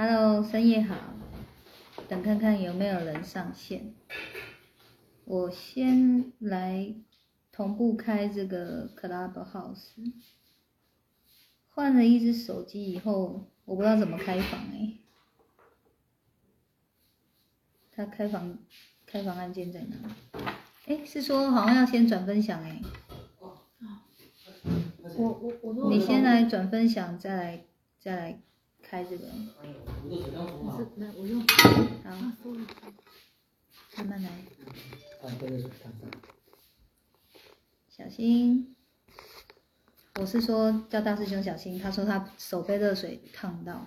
Hello，深夜好，等看看有没有人上线。我先来同步开这个 Clubhouse。换了一只手机以后，我不知道怎么开房哎。他开房开房按键在哪？哎，是说好像要先转分享哎。我我我你先来转分享，再来再来开这个。是没我用慢慢来。小心。我是说叫大师兄小心，他说他手被热水烫到。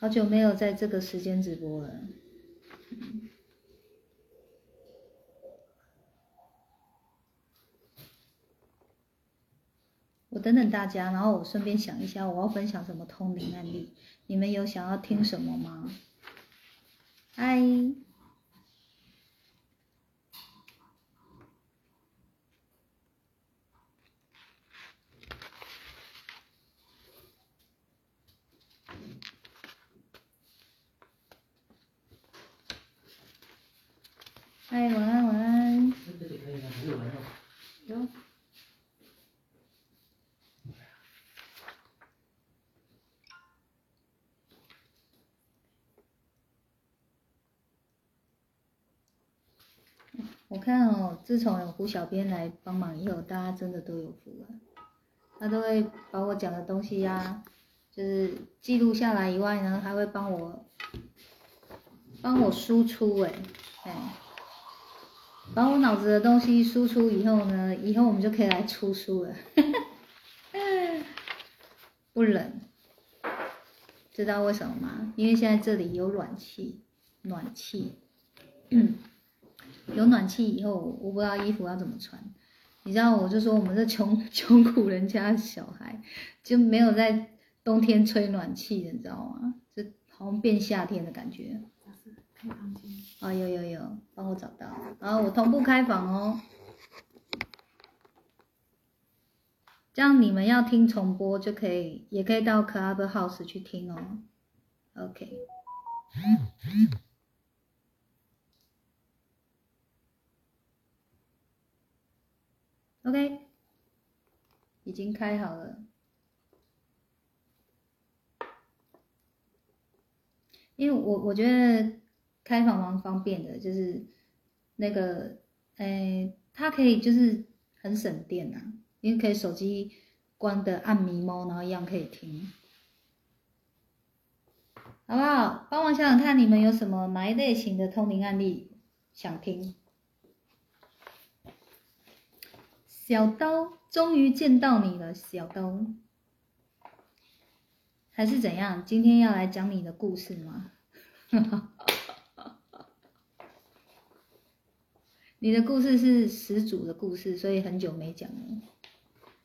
好久没有在这个时间直播了。我等等大家，然后我顺便想一下，我要分享什么通灵案例？你们有想要听什么吗？嗨，嗨，晚安，晚安人了。有。我看哦，自从有胡小编来帮忙以后，大家真的都有福了。他都会把我讲的东西呀、就是记录下来以外呢，还会帮我帮我输出哎，哎，把我脑子的东西输出以后呢，以后我们就可以来出书了。不冷，知道为什么吗？因为现在这里有暖气，暖气。有暖气以后，我不知道衣服要怎么穿。你知道，我就说我们这穷 穷苦人家的小孩就没有在冬天吹暖气的，你知道吗？就好像变夏天的感觉。开房间，啊、有有有，帮我找到。然后我同步开房哦，这样你们要听重播就可以，也可以到 Clubhouse 去听哦。OK。OK，已经开好了。因为我我觉得开房蛮方便的，就是那个，诶，它可以就是很省电呐、因为可以手机关的按迷蒙，然后一样可以听，好不好？帮忙想想看，你们有什么哪一类型的通灵案例想听？小刀，终于见到你了，小刀。还是怎样？今天要来讲你的故事吗？你的故事是始祖的故事，所以很久没讲了。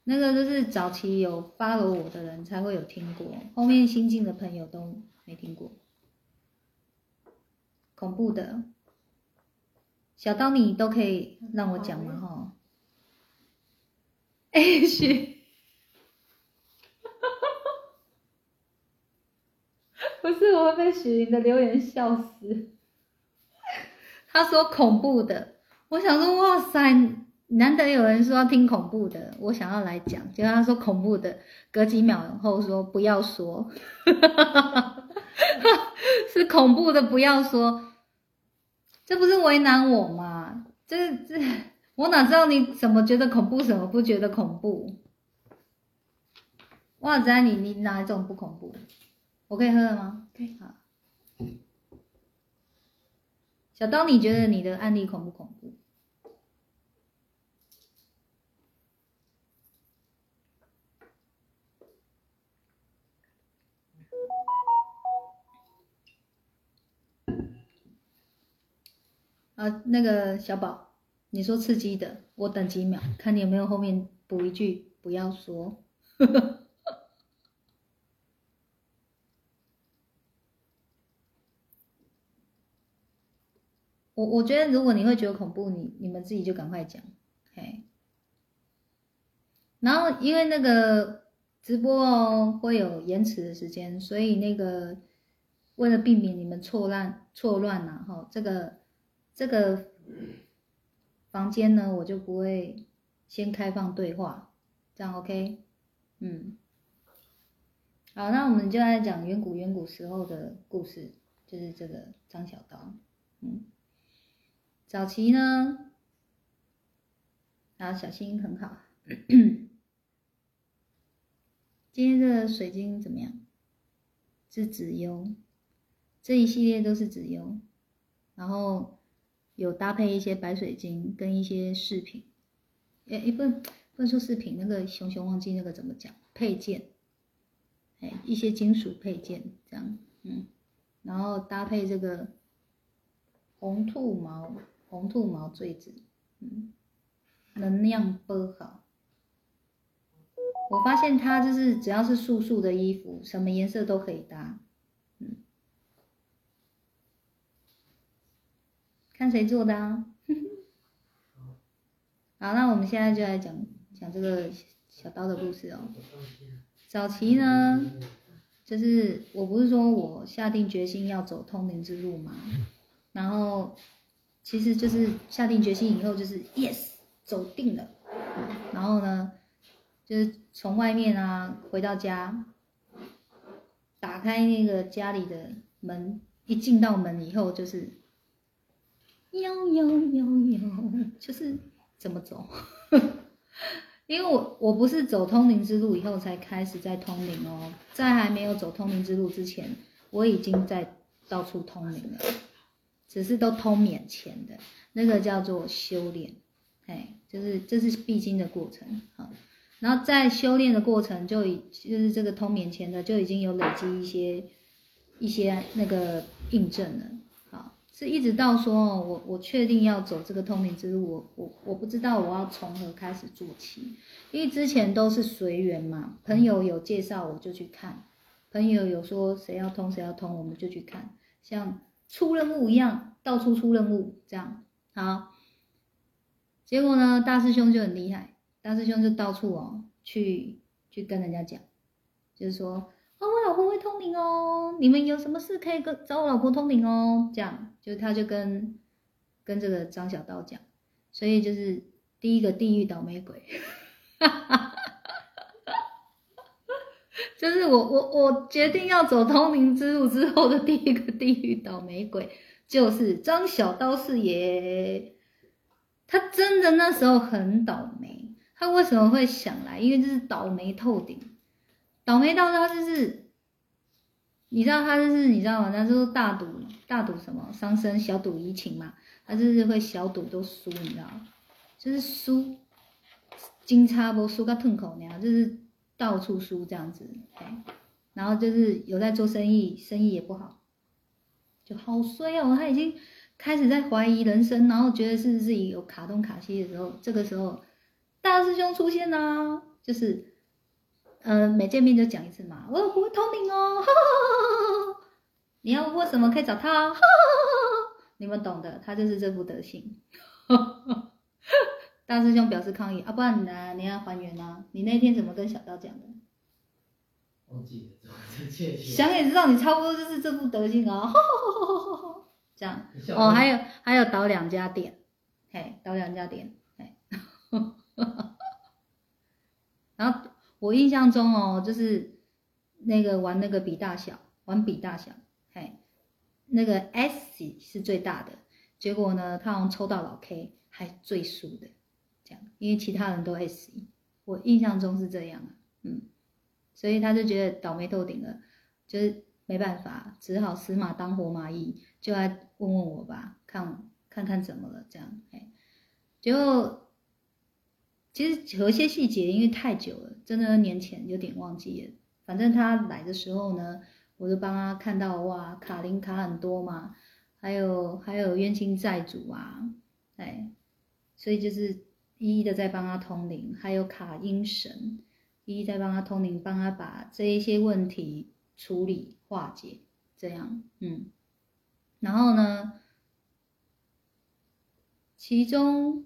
那个就是早期有 follow 我的人才会有听过，后面新进的朋友都没听过。恐怖的，小刀你都可以让我讲吗？哈。哎，许，不是我会被许玲的留言笑死。他说恐怖的，我想说哇塞，难得有人说要听恐怖的，我想要来讲，结果他说恐怖的，隔几秒后说不要说，是恐怖的不要说，这不是为难我吗？这这。我哪知道你怎么觉得恐怖，什么不觉得恐怖？哇塞，你你哪一种不恐怖？我可以喝了吗？可以好。小刀，你觉得你的案例恐不恐怖？啊，那个小宝。你说刺激的，我等几秒，看你有没有后面补一句，不要说。我我觉得，如果你会觉得恐怖，你你们自己就赶快讲，嘿。然后因为那个直播哦会有延迟的时间，所以那个为了避免你们错乱错乱呐，哈，这个这个房间呢，我就不会先开放对话，这样 OK？嗯，好，那我们就来讲远古远古时候的故事，就是这个张小刀，嗯，早期呢，然后小心很好。今天这个水晶怎么样？是紫幽，这一系列都是紫幽，然后有搭配一些白水晶跟一些饰品，诶，不不能说饰品，那个熊熊忘记那个怎么讲，配件，哎，一些金属配件这样，嗯，然后搭配这个红兔毛红兔毛坠子，嗯，能量波好。我发现它就是只要是素素的衣服，什么颜色都可以搭，嗯，看谁做的啊？好，那我们现在就来讲讲这个小刀的故事哦。早期呢，就是我不是说我下定决心要走通灵之路嘛，然后其实就是下定决心以后就是 yes 走定了，然后呢？就是从外面啊回到家，打开那个家里的门，一进到门以后就是，呦呦呦呦，就是怎么走？因为我我不是走通灵之路以后才开始在通灵哦，在还没有走通灵之路之前，我已经在到处通灵了，只是都通免钱的，那个叫做修炼，哎，就是这是必经的过程，好。然后在修炼的过程，就已就是这个通免前的就已经有累积一些一些那个印证了，是一直到说我我确定要走这个通灵之路，我我我不知道我要从何开始做起，因为之前都是随缘嘛，朋友有介绍我就去看，朋友有说谁要通谁要通我们就去看，像出任务一样，到处出任务这样，好，结果呢大师兄就很厉害。大师兄就到处哦，去去跟人家讲，就是说，老婆会通灵哦，你们有什么事可以跟找我老婆通灵哦，这样，就他就跟跟这个张小刀讲，所以就是第一个地狱倒霉鬼，就是我我我决定要走通灵之路之后的第一个地狱倒霉鬼，就是张小刀是爷，他真的那时候很倒霉。他为什么会想来？因为就是倒霉透顶，倒霉到他就是，你知道他就是你知道吗？那就是大赌大赌什么伤身，小赌怡情嘛。他就是会小赌都输，你知道吗？就是输，金叉不输个痛口那样，就是到处输这样子。对然后就是有在做生意，生意也不好，就好衰哦。他已经开始在怀疑人生，然后觉得是自己有卡东卡西的时候，这个时候。大师兄出现啦，就是，呃，每见面就讲一次嘛，我不会通灵哦，你要问什么可以找他，你们懂的，他就是这副德行。大师兄表示抗议啊，不然你呢？你要还原啊？你那天怎么跟小刀讲的？忘记了，想也知道你差不多就是这副德行啊，这样哦，还有还有倒两家店，嘿，倒两家店，嘿。然后我印象中哦，就是那个玩那个比大小，玩比大小，嘿，那个 S 是最大的，结果呢，他好像抽到老 K 还最输的，这样，因为其他人都 S，我印象中是这样啊，嗯，所以他就觉得倒霉透顶了，就是没办法，只好死马当活马医，就来问问我吧，看看看怎么了，这样，嘿，结果。其实有一些细节，因为太久了，真的年前有点忘记了。反正他来的时候呢，我就帮他看到哇，卡林卡很多嘛，还有还有冤亲债主啊，哎，所以就是一一的在帮他通灵，还有卡阴神，一一在帮他通灵，帮他把这一些问题处理化解，这样，嗯，然后呢，其中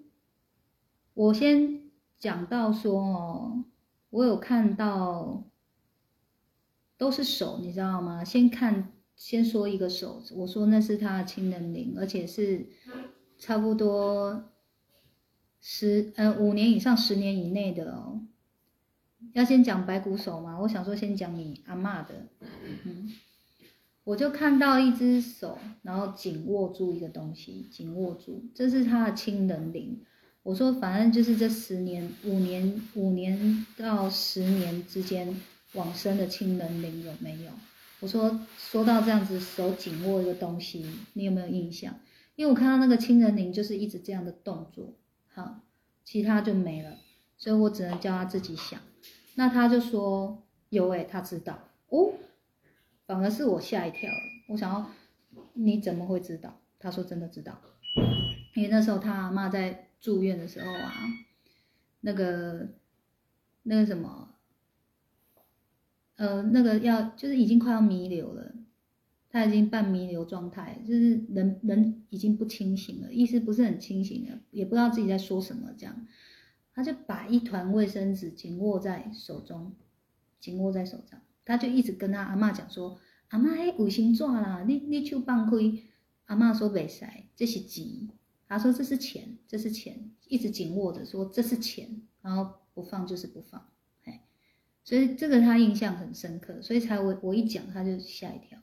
我先。讲到说哦，我有看到都是手，你知道吗？先看先说一个手，我说那是他的亲人灵，而且是差不多十呃五年以上十年以内的哦。要先讲白骨手吗？我想说先讲你阿嬷的，嗯，我就看到一只手，然后紧握住一个东西，紧握住，这是他的亲人灵。我说反正就是这十年、五年、五年到十年之间往生的亲人灵有没有？我说说到这样子手紧握一个东西，你有没有印象？因为我看到那个亲人灵就是一直这样的动作，好，其他就没了，所以我只能叫他自己想。那他就说有诶，他知道哦，反而是我吓一跳，我想要你怎么会知道？他说真的知道，因为那时候他阿妈在住院的时候啊，那个那个什么。呃，那个要就是已经快要弥留了，他已经半弥留状态，就是人人已经不清醒了，意识不是很清醒了，也不知道自己在说什么，这样，他就把一团卫生纸紧握在手中，紧握在手上，他就一直跟他阿妈讲说，阿妈嘿卫生纸啦，你你手放开，阿妈说没使，这是钱，他说这是钱，这是钱，一直紧握着说这是钱，然后不放就是不放。所以这个他印象很深刻，所以才我我一讲他就吓一跳，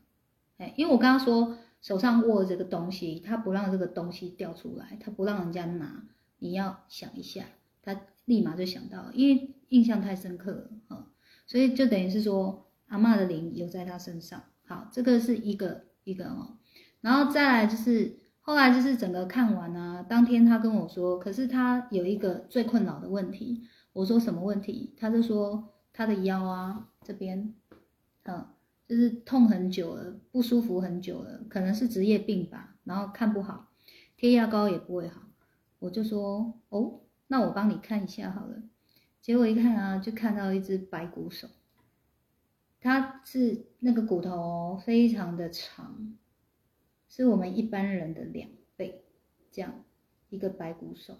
哎，因为我刚刚说手上握这个东西，他不让这个东西掉出来，他不让人家拿，你要想一下，他立马就想到，因为印象太深刻了啊，所以就等于是说阿妈的灵有在他身上。好，这个是一个一个哦，然后再来就是后来就是整个看完啊，当天他跟我说，可是他有一个最困扰的问题，我说什么问题？他就说。他的腰啊，这边，嗯，就是痛很久了，不舒服很久了，可能是职业病吧，然后看不好，贴药膏也不会好，我就说，哦，那我帮你看一下好了。结果一看啊，就看到一只白骨手，它是那个骨头非常的长，是我们一般人的两倍，这样一个白骨手，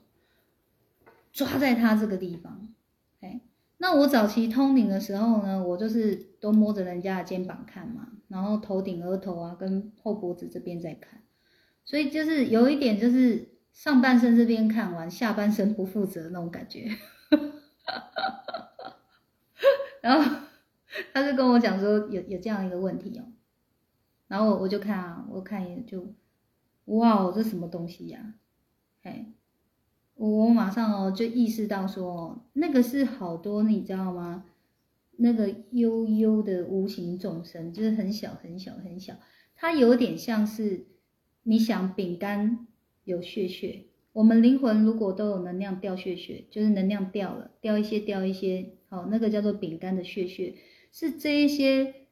抓在他这个地方，哎。那我早期通灵的时候呢，我就是都摸着人家的肩膀看嘛，然后头顶、额头啊，跟后脖子这边在看，所以就是有一点就是上半身这边看完，下半身不负责那种感觉。然后他就跟我讲说有有这样一个问题哦，然后我就看啊，我看一眼就，哇哦，这什么东西呀？嘿。我马上哦就意识到说，那个是好多你知道吗？那个悠悠的无形众生，就是很小很小很小，它有点像是你想饼干有血血，我们灵魂如果都有能量掉血血，就是能量掉了，掉一些掉一些，好，那个叫做饼干的血血，是这一些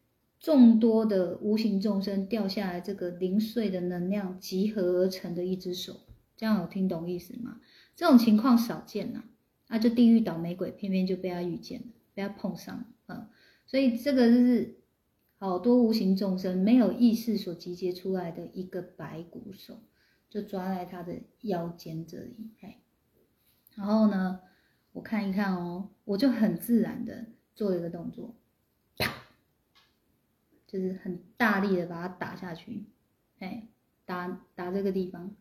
众多的无形众生掉下来这个零碎的能量集合而成的一只手，这样有听懂意思吗？这种情况少见呐，啊，就地狱倒霉鬼偏偏就被他遇见了，被他碰上了，所以这个就是好多无形众生没有意识所集结出来的一个白骨手，就抓在他的腰间这里，嘿，然后呢，我看一看哦，我就很自然的做了一个动作，就是很大力的把它打下去，嘿，打打这个地方。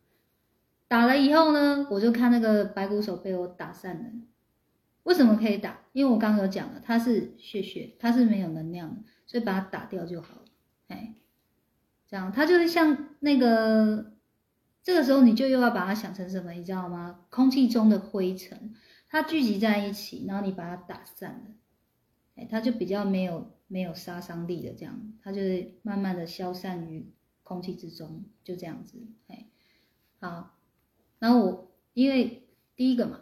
打了以后呢，我就看那个白骨手被我打散了。为什么可以打？因为我刚刚有讲了，它是血血，它是没有能量的，所以把它打掉就好了。哎，这样它就是像那个，这个时候你就又要把它想成什么，你知道吗？空气中的灰尘，它聚集在一起，然后你把它打散了，哎，它就比较没有没有杀伤力的，这样它就是慢慢的消散于空气之中，就这样子。哎，好。然后我因为第一个嘛，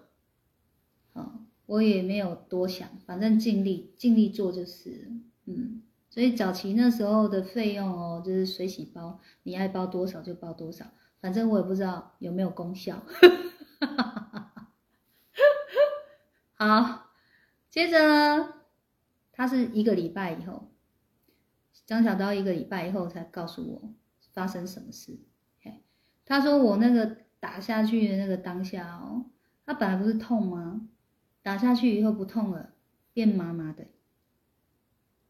好，我也没有多想，反正尽力尽力做就是，嗯，所以早期那时候的费用哦，就是水洗包，你爱包多少就包多少，反正我也不知道有没有功效。好，接着呢，他是一个礼拜以后，张小刀一个礼拜以后才告诉我发生什么事，他说我那个。打下去的那个当下哦，他本来不是痛吗？打下去以后不痛了，变麻麻的，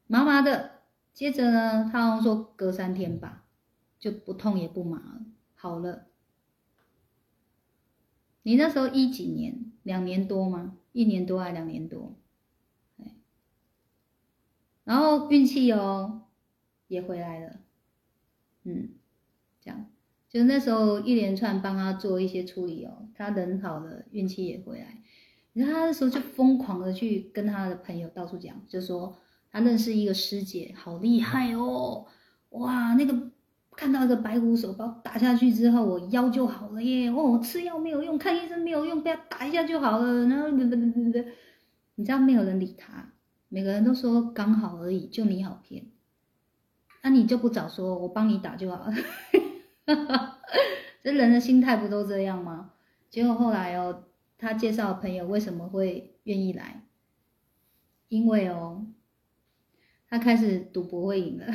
麻麻的。接着呢，他好像说隔三天吧，就不痛也不麻了，好了。你那时候一几年？两年多吗？一年多还两年多？然后运气哦也回来了，嗯，这样，就那时候一连串帮他做一些处理哦，他人好了，运气也回来。你看他那时候就疯狂的去跟他的朋友到处讲，就说他认识一个师姐，好厉害哦，哇，那个。看到一个白虎手把我打下去之后，我腰就好了耶！哦，吃药没有用，看医生没有用，被他打一下就好了。然后，你知道没有人理他，每个人都说刚好而已，就你好骗。那你就不早说，我帮你打就好了。这人的心态不都这样吗？结果后来哦，他介绍朋友为什么会愿意来？因为哦，他开始赌博会赢了。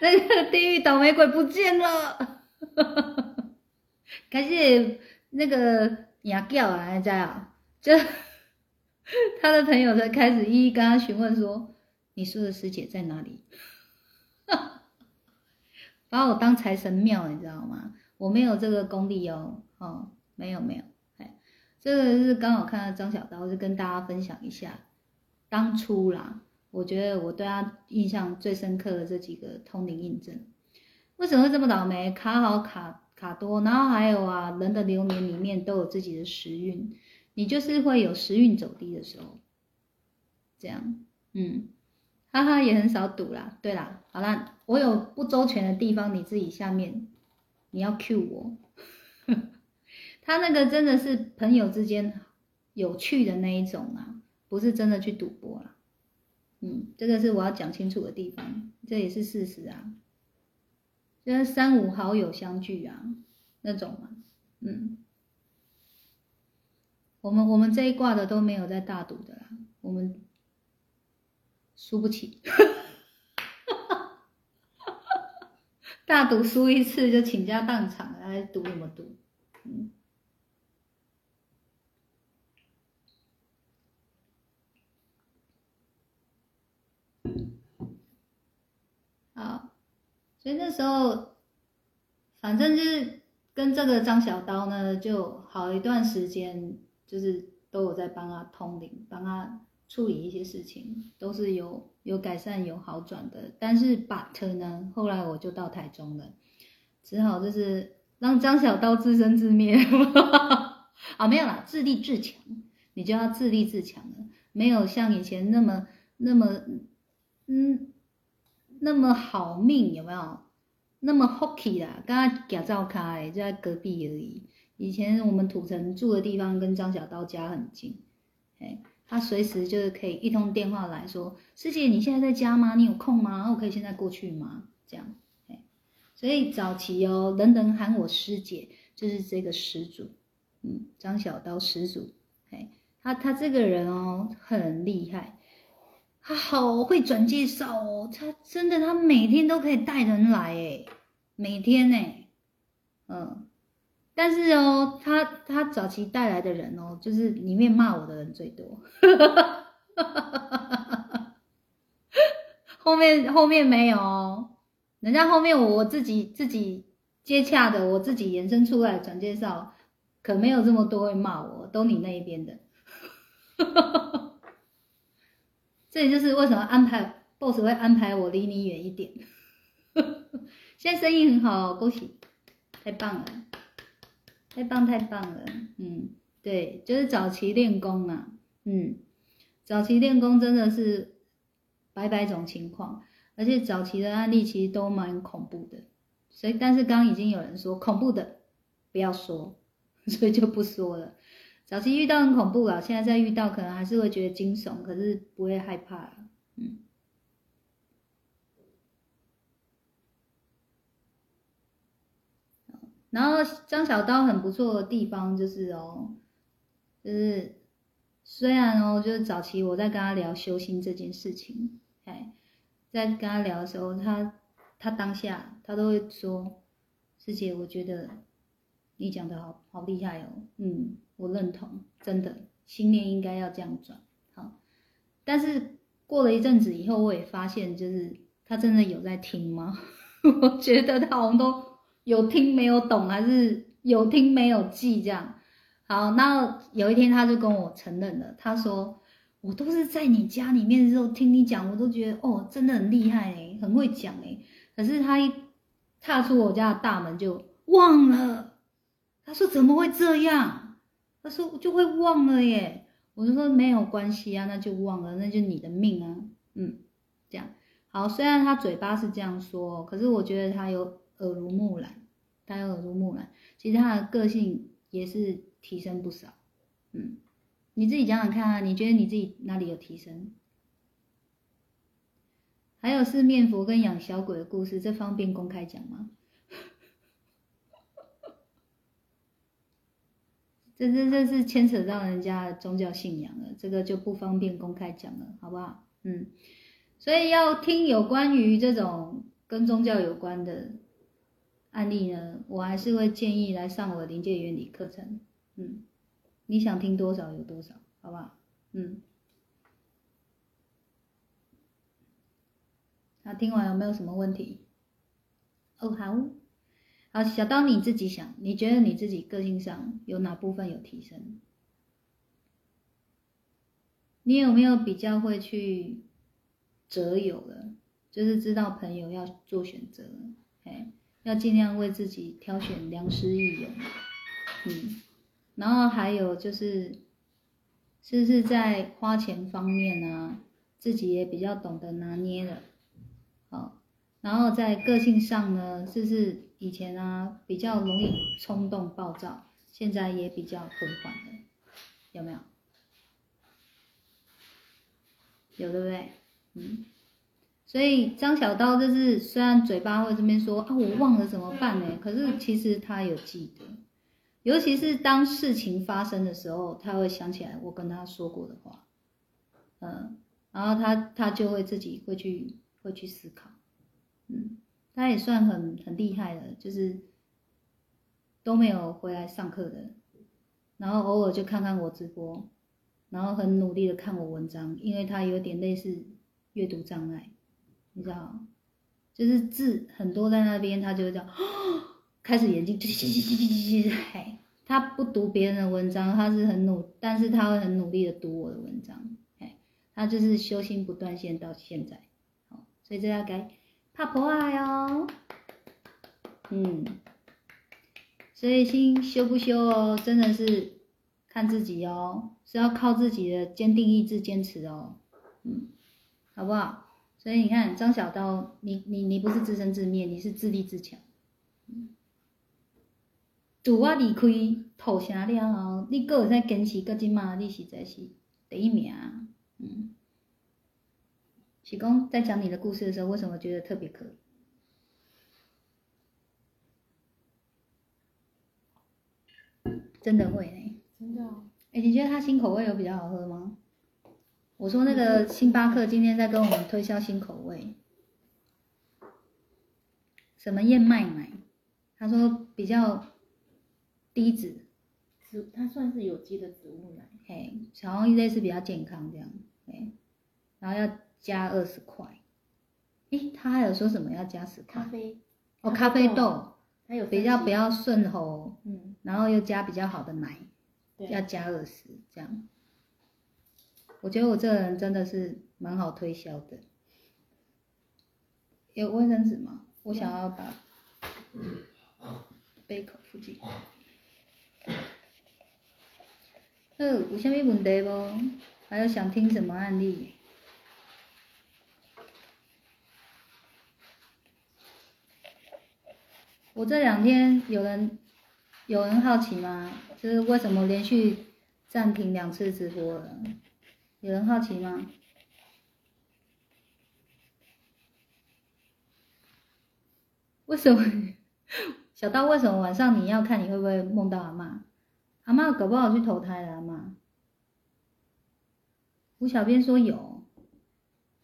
那个地狱倒霉鬼不见了，开始那个牙叫啊，你知啊？就 他的朋友才开始一一跟他询问说：“你说的师姐在哪里？” 把我当财神庙，你知道吗？我没有这个功力哦，哦，没有没有，哎，这个是刚好看到张小刀，就跟大家分享一下当初啦。我觉得我对他印象最深刻的这几个通灵印证，为什么会这么倒霉？卡好卡卡多，然后还有啊，人的流年里面都有自己的时运，你就是会有时运走低的时候，这样，嗯，哈哈，也很少赌啦。对啦，好啦，我有不周全的地方，你自己下面你要 Q 我，他那个真的是朋友之间有趣的那一种啊，不是真的去赌博啦。嗯，这个是我要讲清楚的地方，这也是事实啊。就是三五好友相聚啊，那种嘛，嗯，我们我们这一挂的都没有在大赌的啦，我们输不起，大赌输一次就倾家荡产，还赌什么赌？嗯。好，所以那时候，反正就是跟这个张小刀呢，就好一段时间，就是都有在帮他通灵，帮他处理一些事情，都是有有改善、有好转的。但是 but 呢，后来我就到台中了，只好就是让张小刀自生自灭。啊，没有啦，自立自强，你就要自立自强了，没有像以前那么那么，嗯。那么好命有没有？那么 hockey 啦，刚刚假照开就在隔壁而已。以前我们土城住的地方跟张小刀家很近，哎，他随时就是可以一通电话来说：“师姐，你现在在家吗？你有空吗？我可以现在过去吗？”这样，哎，所以早期哦，人人喊我师姐，就是这个始祖，嗯，张小刀始祖，哎，他他这个人哦，很厉害。他好会转介绍哦，他真的，他每天都可以带人来诶，每天呢，嗯，但是哦，他他早期带来的人哦，就是里面骂我的人最多，后面后面没有哦，人家后面我自己自己接洽的，我自己延伸出来转介绍，可没有这么多会骂我，都你那一边的。这也就是为什么安排 boss 会安排我离你远一点。现在生意很好，恭喜，太棒了，太棒太棒了。嗯，对，就是早期练功啊，嗯，早期练功真的是百百种情况，而且早期的案例其实都蛮恐怖的。所以，但是刚刚已经有人说恐怖的不要说，所以就不说了。早期遇到很恐怖了，现在再遇到可能还是会觉得惊悚，可是不会害怕了。嗯。然后张小刀很不错的地方就是哦，就是虽然哦，就是早期我在跟他聊修心这件事情，哎，在跟他聊的时候，他他当下他都会说：“师姐，我觉得你讲的好好厉害哦。”嗯。我认同，真的，心念应该要这样转。好，但是过了一阵子以后，我也发现，就是他真的有在听吗？我觉得他好像都有听没有懂，还是有听没有记这样。好，那有一天他就跟我承认了，他说我都是在你家里面的时候听你讲，我都觉得哦，真的很厉害哎，很会讲哎。可是他一踏出我家的大门就忘了，他说怎么会这样？他说就会忘了耶。我就说没有关系啊，那就忘了，那就你的命啊。嗯，这样好。虽然他嘴巴是这样说，可是我觉得他有耳濡目染，他有耳濡目染，其实他的个性也是提升不少。嗯，你自己讲讲看啊，你觉得你自己哪里有提升？还有四面佛跟养小鬼的故事，这方便公开讲吗？这这这是牵扯到人家宗教信仰了，这个就不方便公开讲了，好不好？嗯，所以要听有关于这种跟宗教有关的案例呢，我还是会建议来上我的临界原理课程。嗯，你想听多少有多少，好不好？嗯。那听完有没有什么问题？哦，好，好，小刀你自己想，你觉得你自己个性上有哪部分有提升？你有没有比较会去择友了？就是知道朋友要做选择，哎，要尽量为自己挑选良师益友，嗯，然后还有就是，是不是在花钱方面呢，自己也比较懂得拿捏了？好，然后在个性上呢，是不是以前啊比较容易冲动暴躁，现在也比较和缓的，有没有？有对不对？嗯，所以张小刀就是虽然嘴巴会这边说啊我忘了怎么办呢？可是其实他有记得，尤其是当事情发生的时候，他会想起来我跟他说过的话，嗯，然后他他就会自己会去。会去思考，嗯，他也算很很厉害的，就是都没有回来上课的，然后偶尔就看看我直播，然后很努力的看我文章，因为他有点类似阅读障碍，你知道，就是字很多在那边，他就会这样，开始眼睛叽叽叽叽叽叽嘿，他不读别人的文章，他是很努，但是他会很努力的读我的文章，嘿，他就是修心不断线到现在。所以这要该怕破坏哦，嗯，所以心修不修哦，真的是看自己哦，是要靠自己的坚定意志坚持哦，嗯，好不好？所以你看张小刀，你你你不是自生自灭，你是自立自强，嗯，自我离开投降了后，你搁会使坚持到即嘛，你实在是第一名，嗯。启功在讲你的故事的时候，为什么觉得特别可以？真的会呢？真的？哎，你觉得他新口味有比较好喝吗？我说那个星巴克今天在跟我们推销新口味，什么燕麦奶？他说比较低脂，植它算是有机的植物奶，嘿，好像类似比较健康这样，嘿，然后要。加二十块，诶，他还有说什么要加十块？咖啡。哦，咖啡豆，还有比较比较顺喉，嗯，然后又加比较好的奶，要加二十这样。我觉得我这个人真的是蛮好推销的。有卫生纸吗？我想要把杯口附近。呃，有啥咪问题不？还有想听什么案例？我这两天有人有人好奇吗？就是为什么连续暂停两次直播了？有人好奇吗？为什么 小刀？为什么晚上你要看？你会不会梦到阿妈？阿妈搞不好去投胎了，阿妈。吴小编说有。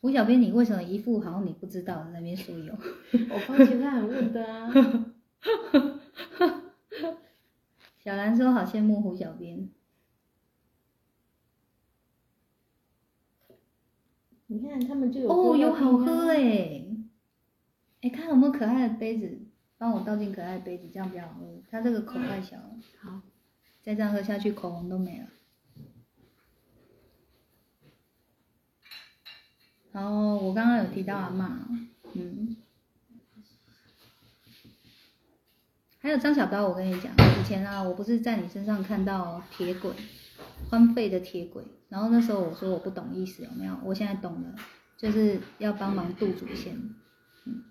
胡小编，你为什么一副好像你不知道那边说有？我发现他很问的啊。小兰说：“好羡慕胡小编。”你看他们就有哦，喝有好喝哎、哎、看有没有可爱的杯子，帮我倒进可爱的杯子，这样比较好喝。它这个口太小了，好，再这样喝下去，口红都没了。然后我刚刚有提到阿妈，嗯，还有张小刀，我跟你讲，以前啊，我不是在你身上看到铁轨，荒废的铁轨，然后那时候我说我不懂意思，有没有？我现在懂了，就是要帮忙渡祖先。嗯，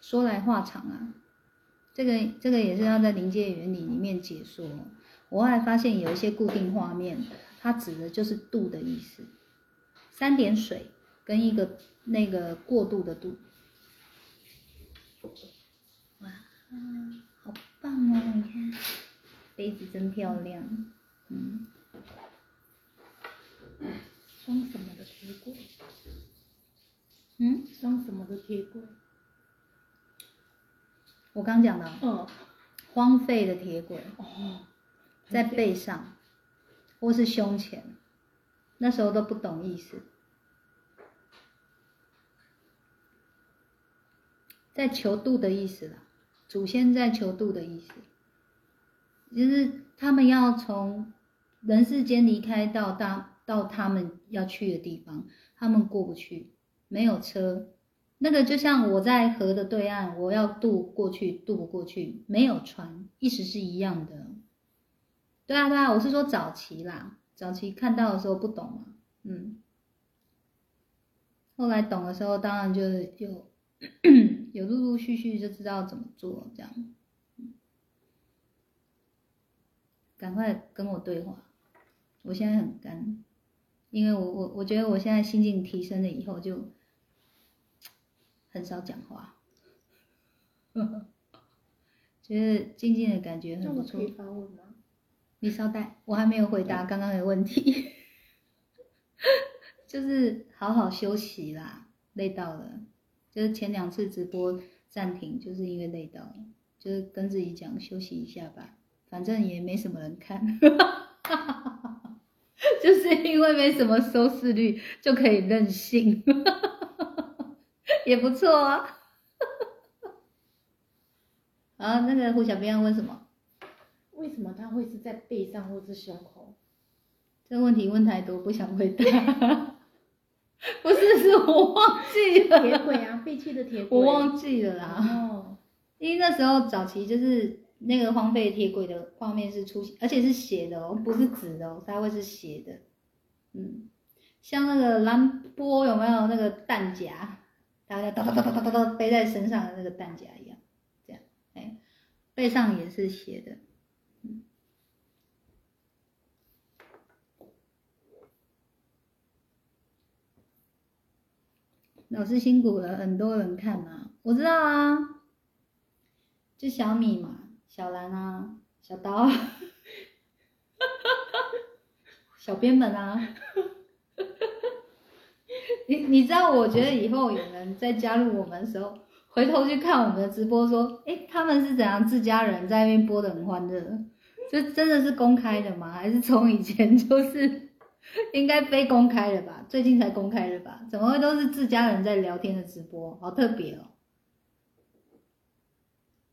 说来话长啊，这个这个也是要在临界原理里面解说。我后来发现有一些固定画面，它指的就是渡的意思，三点水跟一个那个过渡的渡。哇，好棒哦！你看，杯子真漂亮。嗯，装什么的铁柜？嗯，装什么的铁柜？我刚讲的嗯，荒废的铁轨，哦，在背上或是胸前，那时候都不懂意思。在求渡的意思啦，祖先在求渡的意思，就是他们要从人世间离开到大到他们要去的地方，他们过不去，没有车，那个就像我在河的对岸，我要渡过去，渡不过去，没有船，意思是一样的。对啊，对啊，我是说早期啦，早期看到的时候不懂嘛，嗯，后来懂的时候，当然就是有有陆陆续续就知道怎么做，这样，嗯赶快跟我对话，我现在很干，因为我我我觉得我现在心境提升了以后就很少讲话，觉得静静的感觉很不错可。以发问吗？你稍待，我还没有回答刚刚的问题，就是好好休息啦，累到了，就是前两次直播暂停，就是因为累到了，就是跟自己讲休息一下吧，反正也没什么人看，就是因为没什么收视率就可以任性，也不错啊。啊，那个胡小编要问什么？为什么他会是在背上或是胸口？这问题问太多，不想回答。不是，是我忘记了，铁轨啊，废弃的铁轨。我忘记了啦。哦，因为那时候早期就是那个荒废铁轨的画面是出现，而且是斜的哦，不是直的哦，它会是斜的。嗯，像那个兰波有没有那个弹夹，大家哒哒哒哒哒哒背在身上的那个弹夹一样，这样，哎，背上也是斜的。嗯。老师辛苦了，很多人看嘛，我知道啊，就小米嘛，小兰啊，小刀啊，小编们啊，哈哈哈你你知道，我觉得以后有人在加入我们的时候，回头去看我们的直播，说，诶，他们是怎样自家人在那边播的很欢乐，这真的是公开的吗？还是从以前就是 应该非公开的吧？最近才公开的吧？怎么会都是自家人在聊天的直播？好特别哦！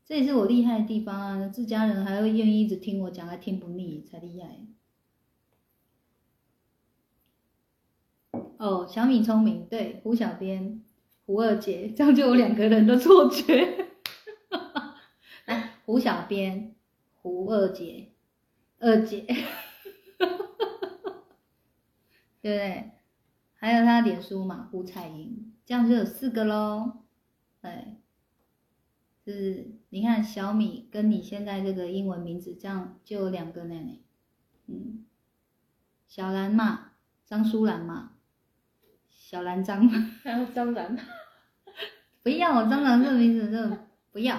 这也是我厉害的地方啊！自家人还会愿意一直听我讲，还听不腻，才厉害。哦，小米聪明，对，胡小编、胡二姐，这样就有两个人的错觉。来，胡小编、胡二姐、二姐，对不对？还有他脸书嘛，胡彩莹，这样就有四个喽。对，是你看小米跟你现在这个英文名字，这样就有两个呢。嗯，小兰嘛，张淑兰嘛，小兰张嘛，还有张兰，不要张兰这个名字，真的不要。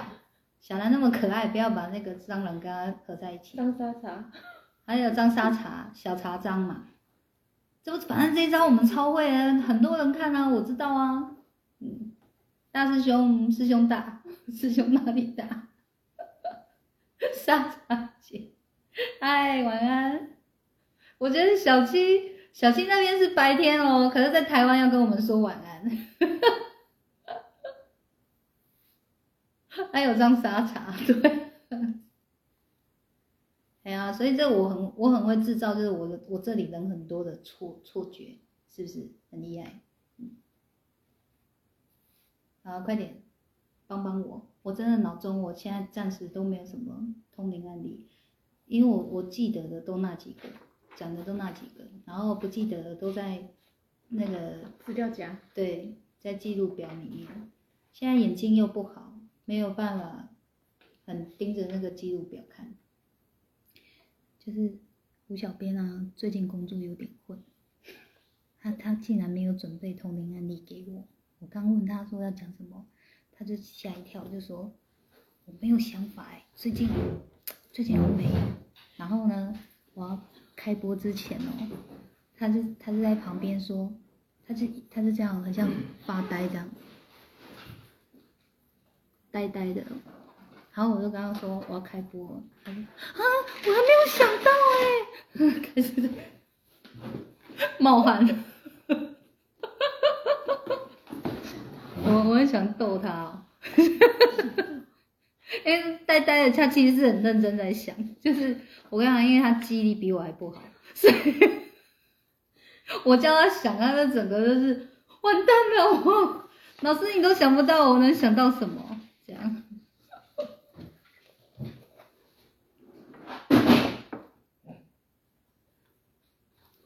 小兰那么可爱，不要把那个张兰跟它合在一起。张沙茶，还有张沙茶、小茶张嘛，这不反正这一招我们超会啊，很多人看啊，我知道啊。嗯，大师兄，师兄大，师兄哪里大？沙茶姐，嗨，晚安。我觉得小七小七那边是白天哦，可是在台湾要跟我们说晚安。还有张沙茶，对。哎呀，所以这我很我很会制造，就是我的我这里人很多的错错觉，是不是很厉害？嗯，好，快点帮帮我，我真的脑中我现在暂时都没有什么通灵案例，因为我我记得的都那几个，讲的都那几个，然后不记得的都在那个资料夹。对，在记录表里面。现在眼睛又不好，没有办法很盯着那个记录表看。就是吴小编啊，最近工作有点混，他他竟然没有准备通灵案例给我。我刚问他说要讲什么，他就吓一跳，就说我没有想法哎，最近最近好没有。然后呢，我要开播之前哦，他就他就在旁边说，他就他就这样，很像发呆这样，呆呆的。然后我就跟他说我要开播，他说啊，我还没有想到哎，开始 冒汗了。我我很想逗他哦，因为呆呆的他其实是很认真在想，就是我跟他，因为他记忆力比我还不好，所以我叫他想，他的整个就是完蛋了，我老师你都想不到，我能想到什么这样。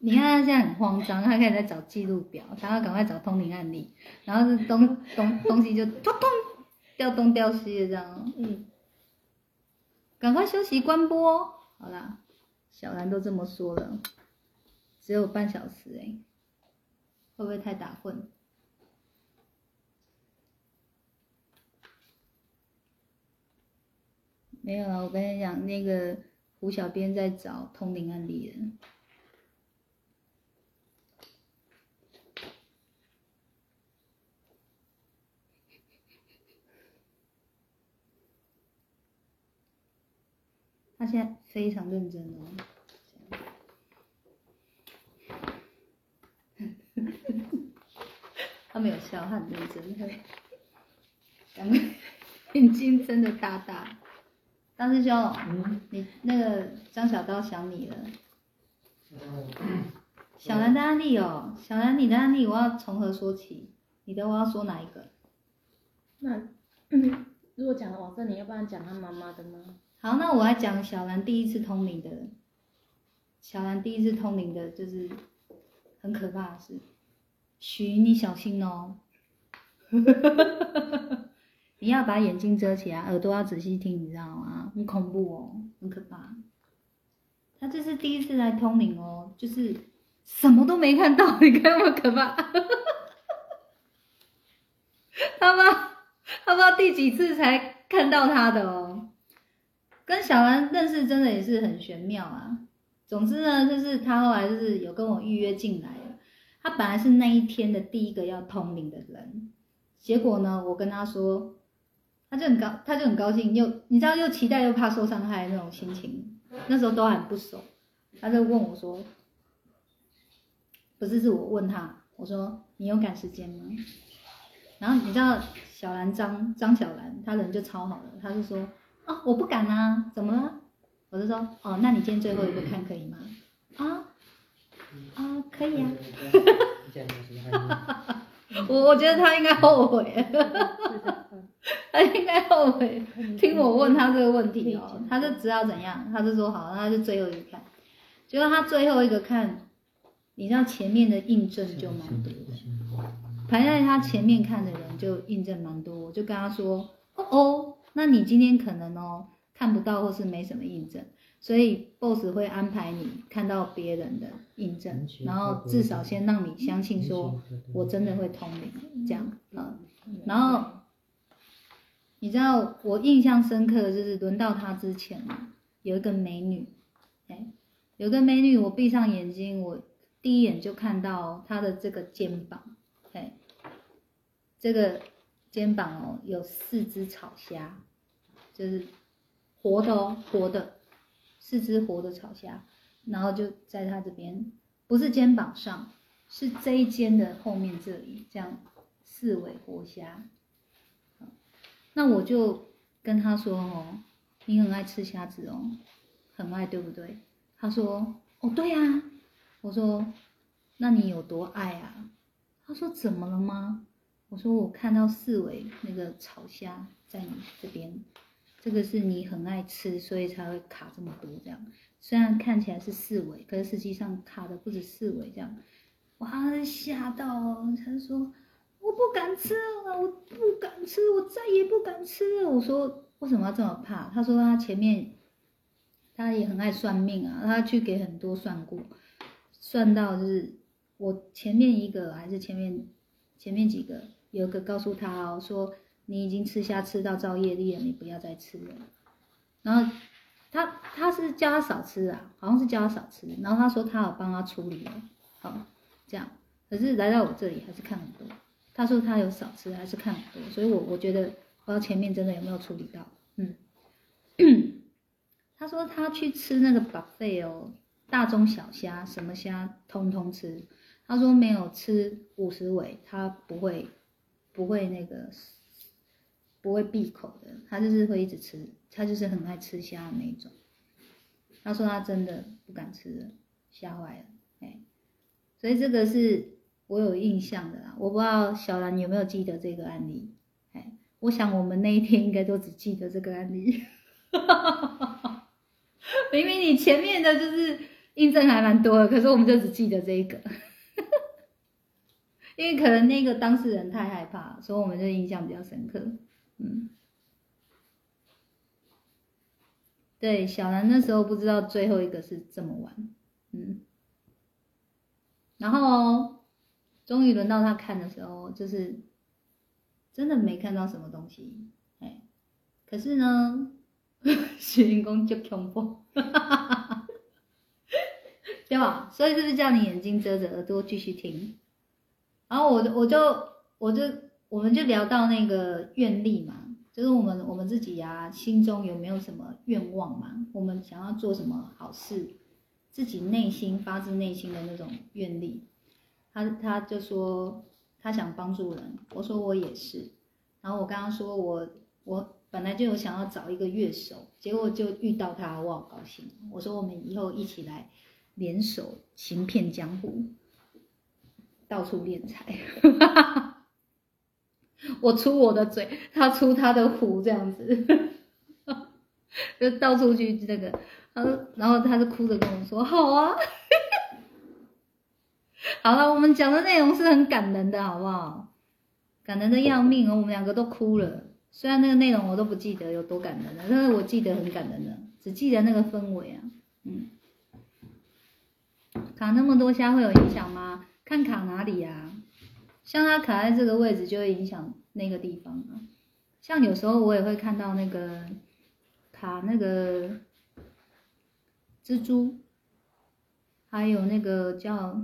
你看他现在很慌张，他开始在找记录表，他要赶快找通灵案例，然后是东东东西就咚咚掉东掉西的这样，嗯，赶快休息关播，好啦，小兰都这么说了，只有半小时哎、会不会太打混？没有啊，我跟你讲，那个胡小编在找通灵案例了。他现在非常认真哦。他没有笑，他很认真，他 两个眼睛真的大大。张师兄，嗯，你那个张小刀想你了。小兰的案例哦，小兰你的案例我要从何说起？你的我要说哪一个？那嗯 如果讲王振，你要不然讲他妈妈的吗？好，那我来讲小兰第一次通灵的。小兰第一次通灵的，就是很可怕的事。徐你小心哦，你要把眼睛遮起来，耳朵要仔细听，你知道吗？很恐怖哦，很可怕。他这是第一次来通灵哦，就是什么都没看到，你看有没有可怕？他妈，他不知道第几次才看到他的哦。跟小兰认识真的也是很玄妙啊。总之呢，就是他后来就是有跟我预约进来了。他本来是那一天的第一个要通灵的人，结果呢，我跟他说，他就很高，他就很高兴，又你知道又期待又怕受伤害那种心情。那时候都还不熟，他就问我说，不是是我问他，我说你有赶时间吗？然后你知道小兰张张小兰，她人就超好的，她就说哦我不敢啊，怎么了？我就说哦，那你今天最后一个看可以吗？啊啊可以啊，你讲的什么含义？我我觉得他应该后悔，他应该后悔听我问他这个问题哦，他就知道怎样，他就说好，那他就最后一个看，结果他最后一个看，你知道前面的印证就蛮多的。排在他前面看的人就印证蛮多，我就跟他说，哦哦，那你今天可能哦看不到或是没什么印证，所以 boss 会安排你看到别人的印证，然后至少先让你相信说我真的会通灵，这样，嗯，然后你知道我印象深刻的就是轮到他之前啊，有一个美女，哎，有个美女，我闭上眼睛，我第一眼就看到她的这个肩膀。哎，这个肩膀哦，有四只草虾，就是活的哦，活的，四只活的草虾，然后就在他这边，不是肩膀上，是这一肩的后面这里，这样四尾活虾。那我就跟他说哦，你很爱吃虾子哦，很爱对不对？他说哦对呀、我说那你有多爱啊？他说怎么了吗？我说我看到四尾那个炒虾在你这边，这个是你很爱吃，所以才会卡这么多这样。虽然看起来是四尾，可是实际上卡的不止四尾这样。哇，吓到哦！他说我不敢吃了，我不敢吃，我再也不敢吃了。我说为什么要这么怕？他说他前面他也很爱算命啊，他去给很多算过，算到就是我前面一个还是前面前面几个有个告诉他哦，说你已经吃虾吃到造业力了，你不要再吃了。然后他他是叫他少吃啊，好像是叫他少吃，然后他说他有帮他处理了，好这样，可是来到我这里还是看很多。他说他有少吃，还是看很多，所以我我觉得不知道前面真的有没有处理到，嗯。他说他去吃那个 buffet 哦，大中小虾什么虾通通吃。他说没有吃五十尾，他不会不会那个不会闭口的，他就是会一直吃，他就是很爱吃虾的那一种。他说他真的不敢吃了，吓坏了，哎，所以这个是我有印象的啦。我不知道小兰有没有记得这个案例，哎，我想我们那一天应该都只记得这个案例。明明你前面的就是印证还蛮多的，可是我们就只记得这一个，因为可能那个当事人太害怕，所以我们就印象比较深刻。嗯，对，小兰那时候不知道最后一个是这么玩，嗯，然后终于轮到他看的时候，就是真的没看到什么东西，哎，可是呢。徐灵公就恐怖，对吧？所以就是叫你眼睛遮着，耳朵继续听？然后我就我就我就我们就聊到那个愿力嘛，就是我们我们自己呀、心中有没有什么愿望嘛？我们想要做什么好事，自己内心发自内心的那种愿力。他他就说他想帮助人，我说我也是。然后我刚刚说我我。本来就有想要找一个乐手，结果就遇到他，我好高兴。我说我们以后一起来联手行骗江湖，到处敛财。我出我的嘴，他出他的壶，这样子，就到处去那个。他说，然后他就哭着跟我说：“好啊。”好了，我们讲的内容是很感人的，好不好？感人的要命哦，我们两个都哭了。虽然那个内容我都不记得有多感人了，但是我记得很感人的，只记得那个氛围啊，嗯。卡那么多虾会有影响吗？看卡哪里啊？像它卡在这个位置就会影响那个地方啊。像有时候我也会看到那个卡那个蜘蛛，还有那个叫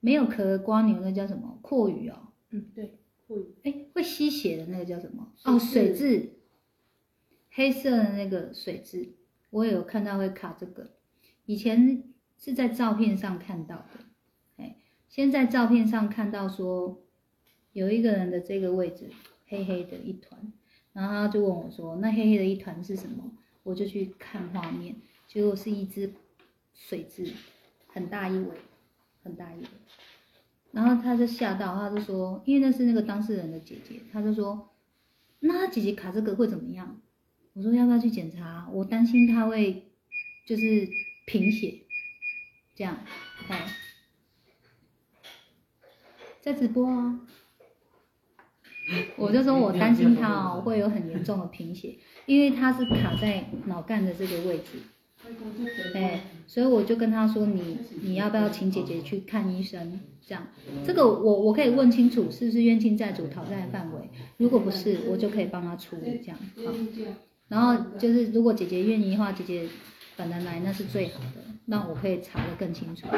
没有壳的瓜牛，那叫什么阔鱼哦？嗯，对，会哎，会吸血的那个叫什么？哦，水蛭，黑色的那个水蛭，我也有看到会卡这个。以前是在照片上看到的，先，在照片上看到说有一个人的这个位置黑黑的一团，然后他就问我说：“那黑黑的一团是什么？”我就去看画面，结果是一只水蛭，很大一尾，很大一尾。然后他就吓到，他就说，因为那是那个当事人的姐姐，他就说，那他姐姐卡这个会怎么样？我说要不要去检查？我担心他会就是贫血，这样，哎，在直播啊，我就说我担心他哦会有很严重的贫血，因为他是卡在脑干的这个位置。哎，所以我就跟他说，你你要不要请姐姐去看医生？这样，这个我我可以问清楚是不是冤亲债主讨债的范围，如果不是，我就可以帮他处理这样。好，然后就是如果姐姐愿意的话，姐姐本人来那是最好的，那我可以查得更清楚。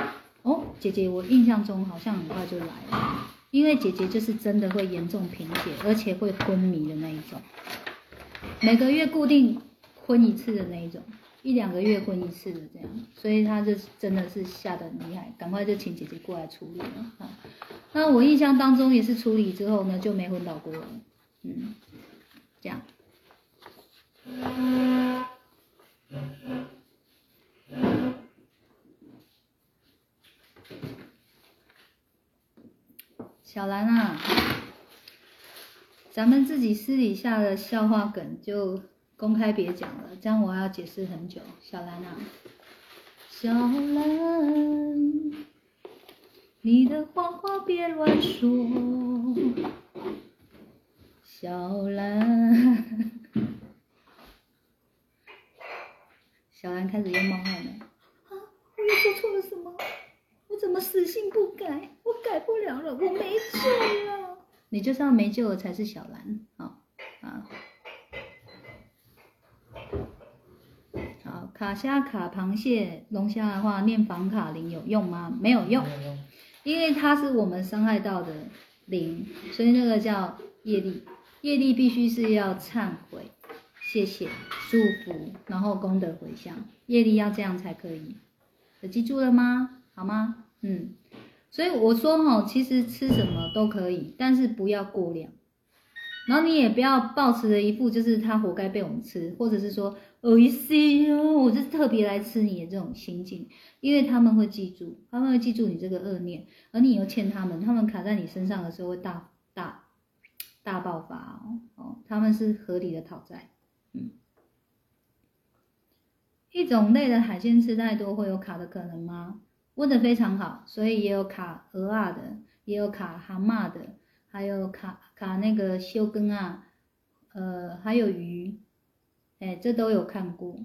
哦，姐姐，我印象中好像很快就来了，因为姐姐就是真的会严重贫血，而且会昏迷的那一种，每个月固定昏一次的那一种。一两个月昏一次的这样，所以他就真的是吓得很厉害，赶快就请姐姐过来处理了啊。那我印象当中也是处理之后呢就没昏倒过了，嗯，这样。小兰啊，咱们自己私底下的笑话梗就公开别讲了，这样我要解释很久。小兰啊，小兰，你的谎话别乱说。小兰，小兰开始又冒汗了。啊，我又说错了什么？我怎么死性不改？我改不了了，我没救了。你就知道没救了才是小兰啊啊！好，卡虾、卡螃蟹、龙虾的话，念房卡灵有用吗？没有用，没有用，因为它是我们伤害到的灵，所以那个叫业力。业力必须是要忏悔、谢谢、祝福，然后功德回向，业力要这样才可以。有记住了吗？好吗？嗯，所以我说哈，其实吃什么都可以，但是不要过量。然后你也不要抱持着一副就是他活该被我们吃，或者是说哦一西哦，我就是特别来吃你的这种心境，因为他们会记住，他们会记住你这个恶念，而你又欠他们，他们卡在你身上的时候会大大大爆发哦哦，他们是合理的讨债，嗯。一种类的海鲜吃太多会有卡的可能吗？问的非常好，所以也有卡鹅啊的，也有卡蛤蟆的，还有卡卡那个修根啊，呃，还有鱼，哎，这都有看过，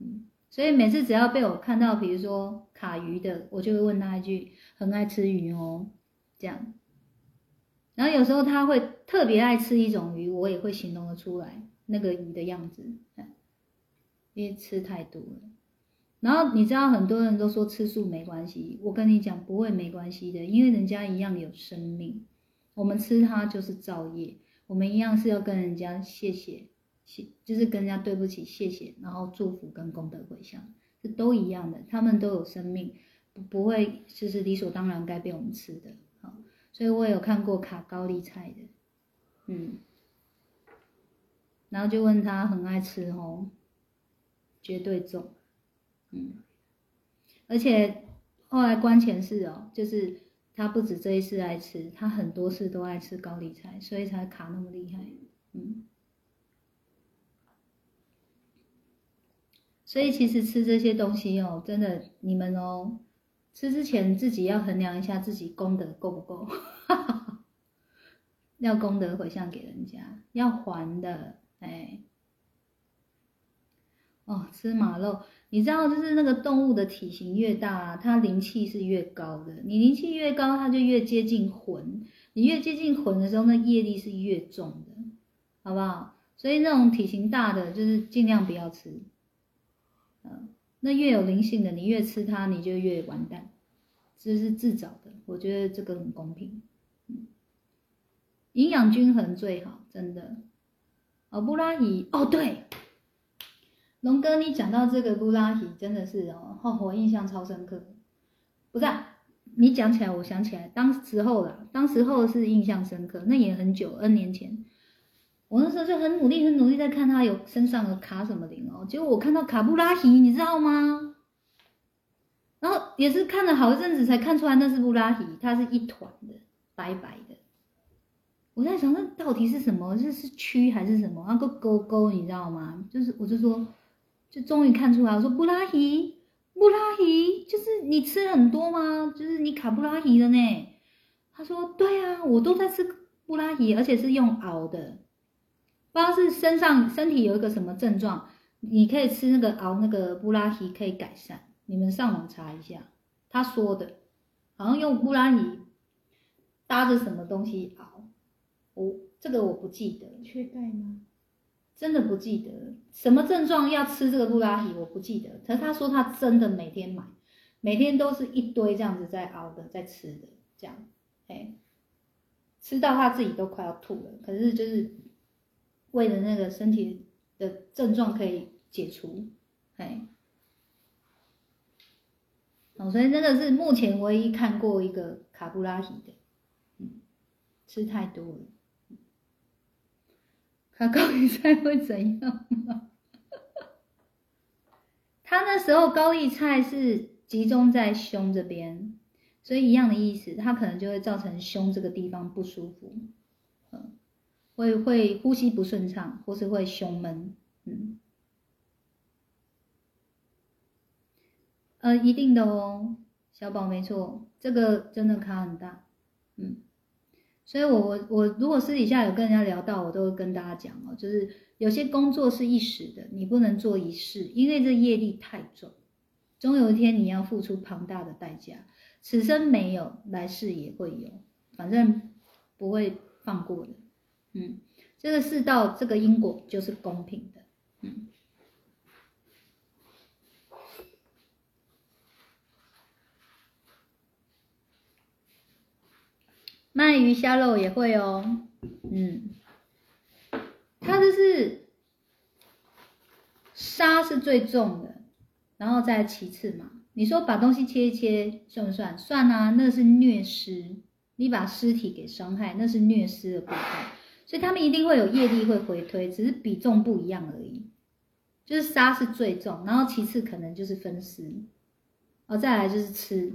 嗯，所以每次只要被我看到，比如说卡鱼的，我就会问他一句，很爱吃鱼哦，这样，然后有时候他会特别爱吃一种鱼，我也会形容得出来那个鱼的样子，因为吃太多了。然后你知道很多人都说吃素没关系，我跟你讲不会没关系的，因为人家一样有生命，我们吃它就是造业，我们一样是要跟人家谢谢，谢就是跟人家对不起，谢谢，然后祝福跟功德回向，这都一样的，他们都有生命，不不会就是理所当然该被我们吃的，好，所以我有看过卡高丽菜的，嗯，然后就问他很爱吃哦，绝对重。嗯，而且后来关前事哦，就是他不止这一次爱吃，他很多次都爱吃高丽菜，所以才卡那么厉害。嗯，所以其实吃这些东西哦，真的你们哦，吃之前自己要衡量一下自己功德够不够，要功德回向给人家，要还的，哎，哦，吃马肉。你知道，就是那个动物的体型越大，它灵气是越高的。你灵气越高，它就越接近魂。你越接近魂的时候，那业力是越重的，好不好？所以那种体型大的，就是尽量不要吃。嗯，那越有灵性的，你越吃它，你就越完蛋。这是自找的，我觉得这个很公平。嗯，营养均衡最好，真的。哦，布拉伊，哦对。龙哥，你讲到这个布拉提真的是哦，我印象超深刻。不是你讲起来，我想起来，当时候啦，当时候是印象深刻，那也很久，N 年前。我那时候就很努力，很努力在看他有身上有卡什么灵哦，结果我看到卡布拉提，你知道吗？然后也是看了好一阵子才看出来那是布拉提，它是一团的，白白的。我在想那到底是什么？这是蛆还是什么？那个勾勾，你知道吗？就是我就说。就终于看出来，我说布拉提，布拉提，就是你吃很多吗？就是你卡布拉提的呢？他说对啊，我都在吃布拉提，而且是用熬的。不知道是身上身体有一个什么症状，你可以吃那个熬那个布拉提可以改善。你们上网查一下，他说的，好像用布拉提搭着什么东西熬，我这个我不记得。缺钙吗？真的不记得什么症状要吃这个布拉提，我不记得。可是他说他真的每天买，每天都是一堆这样子在熬的，在吃的这样，哎，吃到他自己都快要吐了。可是就是为了那个身体的症状可以解除，哎，哦，所以真的是目前唯一看过一个卡布拉提的，嗯，吃太多了。他高丽菜会怎样吗？他那时候高丽菜是集中在胸这边，所以一样的意思，它可能就会造成胸这个地方不舒服，嗯，会会呼吸不顺畅，或是会胸闷，嗯，呃，一定的哦，小宝没错，这个真的卡很大，嗯，所以我我我如果私底下有跟人家聊到，我都会跟大家讲哦，就是有些工作是一时的，你不能做一世，因为这业力太重，总有一天你要付出庞大的代价，此生没有，来世也会有，反正不会放过的，嗯，这个世道这个因果就是公平的，嗯。鳗鱼虾肉也会哦，嗯，它就是杀是最重的，然后再其次嘛。你说把东西切一切算不算？算啊，那是虐尸，你把尸体给伤害，那是虐尸的部分，所以他们一定会有业力会回推，只是比重不一样而已。就是杀是最重，然后其次可能就是分尸，哦，再来就是吃。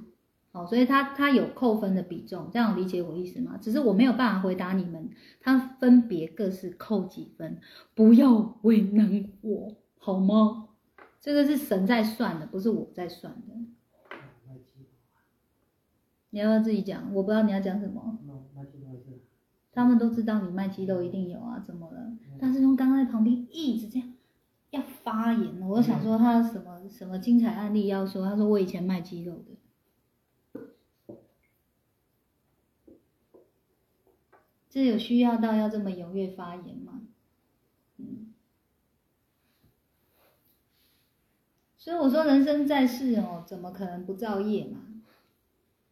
哦，所以它它有扣分的比重，这样理解我意思吗？只是我没有办法回答你们，它分别各是扣几分，不要为难我好吗？这个是神在算的，不是我在算的。你要不要自己讲？我不知道你要讲什么。他们都知道你卖鸡肉一定有啊，怎么了？大师兄刚在旁边一直这样要发言，我想说他什么什么精彩案例要说，他说我以前卖鸡肉的。这有需要到要这么踊跃发言吗？嗯，所以我说人生在世哦，怎么可能不造业嘛？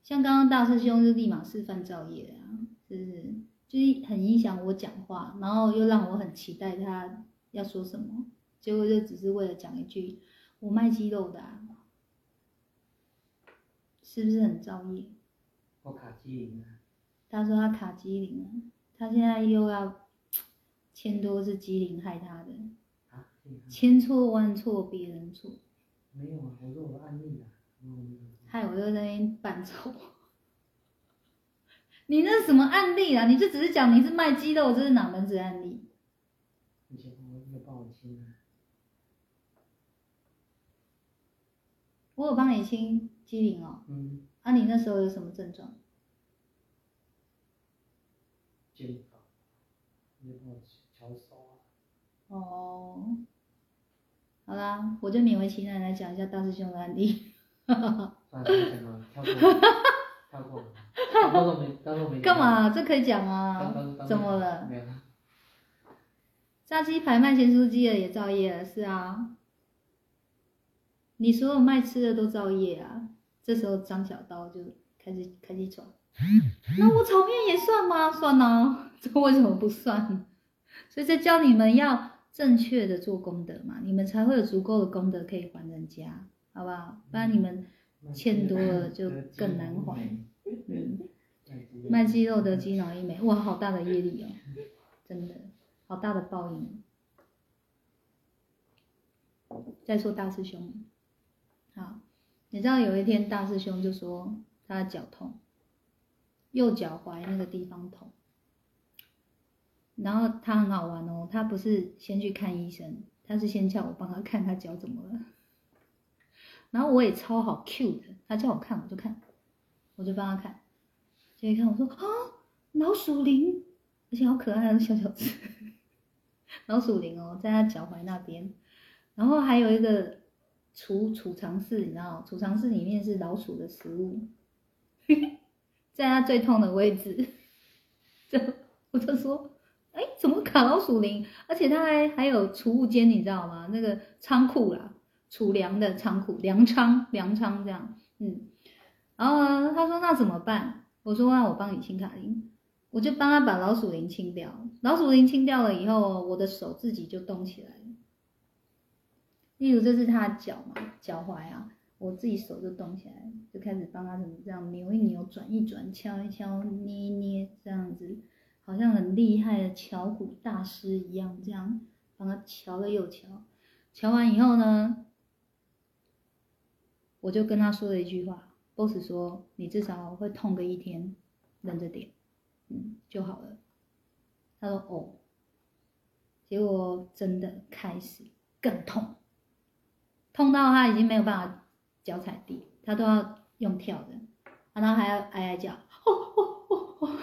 像刚刚大师兄就立马示范造业啊，是不是？就是很影响我讲话，然后又让我很期待他要说什么，结果就只是为了讲一句我卖鸡肉的，啊，是不是很造业？我卡机灵啊。他说他卡机灵了，他现在又要千多是机灵害他的，千错万错别人错。没有啊，我说我案例啊。害我又在那边扮丑。你那什么案例啊？你就只是讲你是卖鸡肉，这是哪门子案例？以前我有帮我清啊。我有帮你清机灵哦。嗯。啊，你那时候有什么症状？哦，好啦，我就勉为其难来讲一下大师兄的案例。哈哈哈哈跳过，跳过，当做没，当做没。干嘛？这可以讲啊？怎么了？没有。炸鸡排卖咸酥鸡的也造业了，是啊。你所有卖吃的都造业啊！这时候张小刀就开始开始转。那我炒面也算吗？算啊，这为什么不算？所以在教你们要正确的做功德嘛，你们才会有足够的功德可以还人家，好不好？不然你们欠多了就更难还。嗯，卖鸡肉的鸡脑一枚，哇，好大的业力哦，真的，好大的报应。再说大师兄，好，你知道有一天大师兄就说他的脚痛。右脚踝那个地方痛，然后他很好玩哦，他不是先去看医生，他是先叫我帮他看他脚怎么了，然后我也超好 Q 的，他叫我看我就看，我就帮他看，就一看我说啊老鼠灵，而且好可爱的小小只，老鼠灵哦，在他脚踝那边，然后还有一个储储藏室，你知道储藏室里面是老鼠的食物。在他最痛的位置，就我就说，哎，怎么卡老鼠林？而且他还还有储物间，你知道吗？那个仓库啦，储粮的仓库，粮仓，粮仓这样，嗯。然后呢，他说那怎么办？我说那我帮你清卡灵，我就帮他把老鼠林清掉。老鼠林清掉了以后，我的手自己就动起来了。例如这是他的脚嘛，脚踝啊，我自己手就动起来就。开始帮他怎么这样扭一扭、转一转、敲一敲、捏一捏，这样子，好像很厉害的巧虎大师一样，这样帮他瞧了又瞧。瞧完以后呢，我就跟他说了一句话，boss 说你至少会痛个一天，忍着点，嗯就好了。他说哦，结果真的开始更痛，痛到他已经没有办法脚踩地，他都要用跳的，然后还要哎哎叫，哦哦哦哦，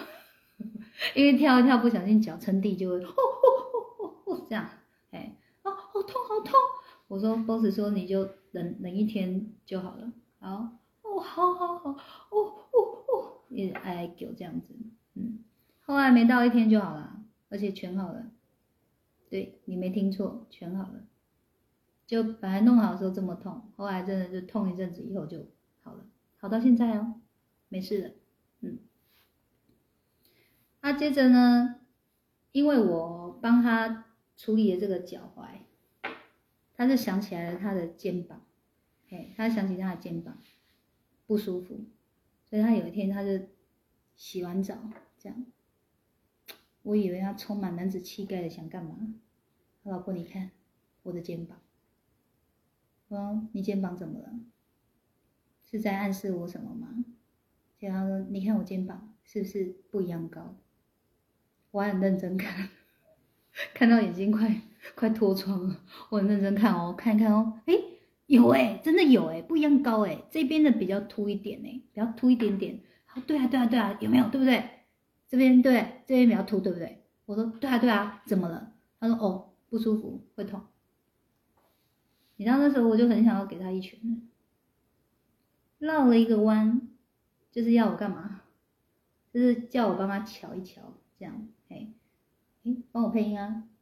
因为跳一跳不小心脚撑地就会哦哦哦哦这样，哎，哦好痛好痛，我说 boss 说你就忍忍一天就好了，然后哦好好好，哦哦哦，一直哀哀叫这样子，嗯，后来没到一天就好了。而且全好了，对你没听错，全好了。就本来弄好的时候这么痛，后来真的就痛一阵子以后就好了，好到现在哦，没事了。嗯，那接着呢，因为我帮他处理了这个脚踝，他就想起来了他的肩膀，哎，他想起他的肩膀不舒服，所以他有一天他就洗完澡这样。我以为他充满男子气概的想干嘛？老婆，你看我的肩膀。哦，你肩膀怎么了？是在暗示我什么吗？结果他说：“你看我肩膀是不是不一样高？”我很认真看，看到眼睛快快脱窗了。我很认真看哦，看一看哦，哎，有哎，真的有哎，不一样高哎，这边的比较凸一点哎，比较凸一点点。好，对啊，对啊，对啊，有没有？对不对？这边对，这边比较凸，对不对？我说对啊，对啊，怎么了？他说哦，不舒服，会痛。你知道那时候我就很想要给他一拳，绕了一个弯，就是要我干嘛？就是叫我帮他瞧一瞧，这样，哎，哎，帮我配音啊。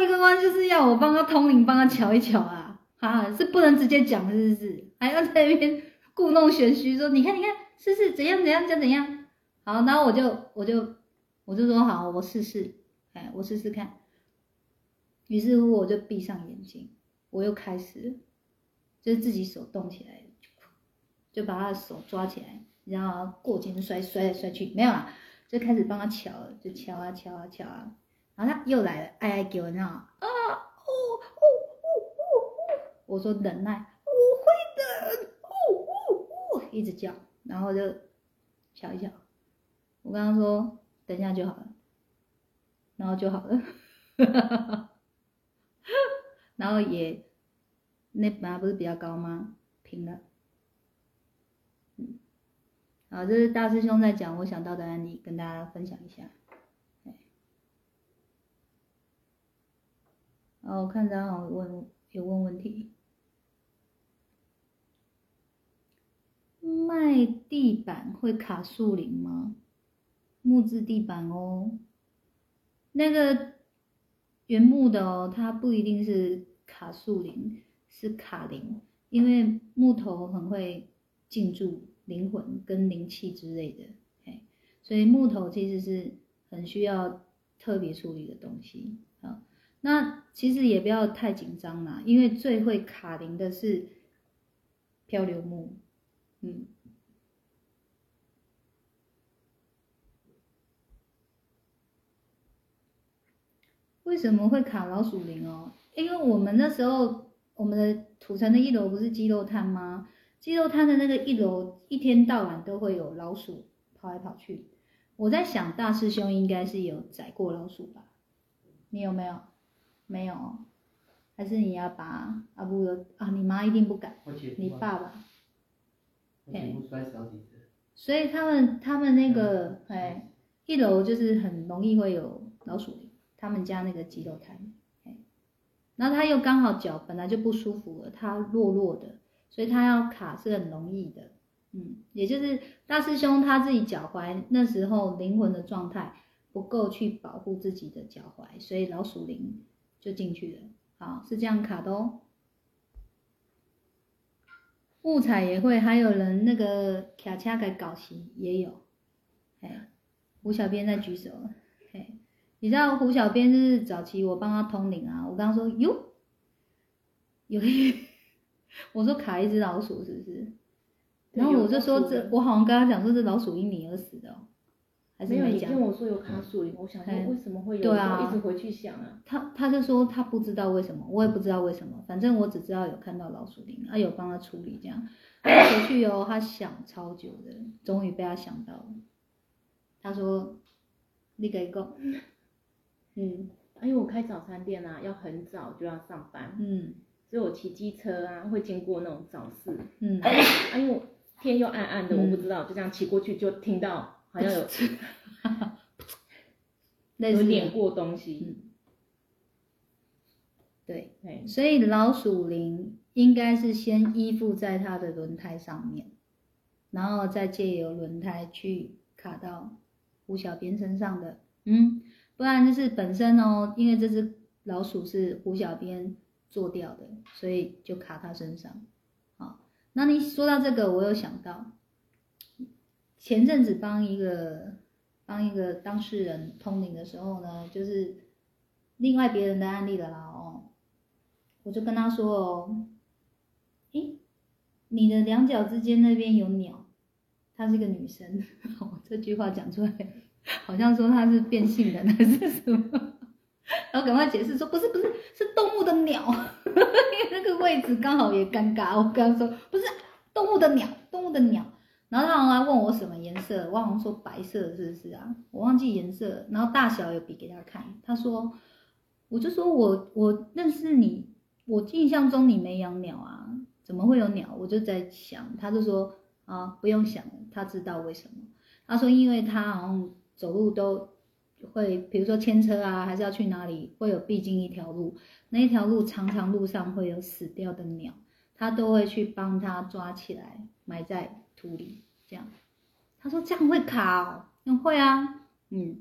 一个弯就是要我帮他通灵，帮他瞧一瞧啊！啊，是不能直接讲，是不是？还要在那边故弄玄虚，说你看，你看，试试怎样怎样怎样。好，然后我就我就我就说好，我试试，哎，我试试看。于是乎，我就闭上眼睛，我又开始，就是自己手动起来，就把他的手抓起来，然后过肩摔摔来摔去，没有啊，就开始帮他敲，就敲啊敲啊敲啊。然后他又来了，哎哎给我那啊哦哦哦哦哦，我说忍耐，我会的，哦哦哦，一直叫，然后就瞧一瞧，我刚刚说等一下就好了，然后就好了，哈哈哈哈然后也那本来不是比较高吗？平了，嗯，好，这是大师兄在讲我想到的案例，跟大家分享一下。哦，我看张好问有问问题，卖地板会卡树林吗？木质地板哦，那个原木的哦，它不一定是卡树林，是卡灵，因为木头很会进驻灵魂跟灵气之类的，哎，所以木头其实是很需要特别处理的东西啊。那其实也不要太紧张啦，因为最会卡灵的是漂流木，嗯。为什么会卡老鼠灵哦？因为我们那时候我们的土城的一楼不是鸡肉摊吗？鸡肉摊的那个一楼一天到晚都会有老鼠跑来跑去。我在想大师兄应该是有宰过老鼠吧？你有没有？没有，还是你要把阿布的啊？你妈一定不敢，你爸爸，哎，所以他们他们那个哎，一楼就是很容易会有老鼠，他们家那个鸡肉摊，哎，然后他又刚好脚本来就不舒服了，他弱弱的，所以他要卡是很容易的，嗯，也就是大师兄他自己脚踝那时候灵魂的状态不够去保护自己的脚踝，所以老鼠灵。就进去了，好，是这样卡的哦。误踩也会，还有人那个卡掐给搞齐也有，哎，吴小编在举手了，你知道胡小编就是早期我帮他通灵啊，我刚刚说哟，有一，我说卡一只老鼠是不是？然后我就说这，我好像跟他讲说这老鼠因你而死的、哦，还是没有，你讲？跟我说有卡树林，我想说嘿为什么会有？对啊一直回去想啊。他他就说他不知道为什么，我也不知道为什么，反正我只知道有看到老鼠灵，啊有帮他处理这样，他回去哦，他想超久的，终于被他想到了。他说：“你给讲，嗯。啊因为我开早餐店啊，要很早就要上班，嗯。所以我骑机车啊会经过那种早市，嗯，啊因为我天又暗暗的，嗯我不知道，就这样骑过去就听到好像有 有碾的，过东西，嗯。对，对，所以老鼠铃应该是先依附在它的轮胎上面，然后再借由轮胎去卡到胡小编身上的，嗯，不然就是本身哦，因为这只老鼠是胡小编做掉的，所以就卡他身上。好，那你说到这个，我有想到，前阵子帮一个帮一个当事人通灵的时候呢，就是另外别人的案例了啦哦，我就跟他说哦，诶，你的两脚之间那边有鸟，她是个女生，这句话讲出来，好像说它是变性人还是什么，然后赶快解释说不是不是是动物的鸟，因为那个位置刚好也尴尬，我跟他说不是动物的鸟，动物的鸟。然后他好像问我什么颜色，我好像说白色是不是啊？我忘记颜色，然后大小有比给他看，他说，我就说我我认识你，我印象中你没养鸟啊，怎么会有鸟？我就在想，他就说啊不用想，他知道为什么。他说因为他好像走路都会，比如说牵车啊，还是要去哪里，会有必经一条路，那一条路常常路上会有死掉的鸟，他都会去帮他抓起来，埋在土里，这样。他说这样会卡哦，会啊，嗯，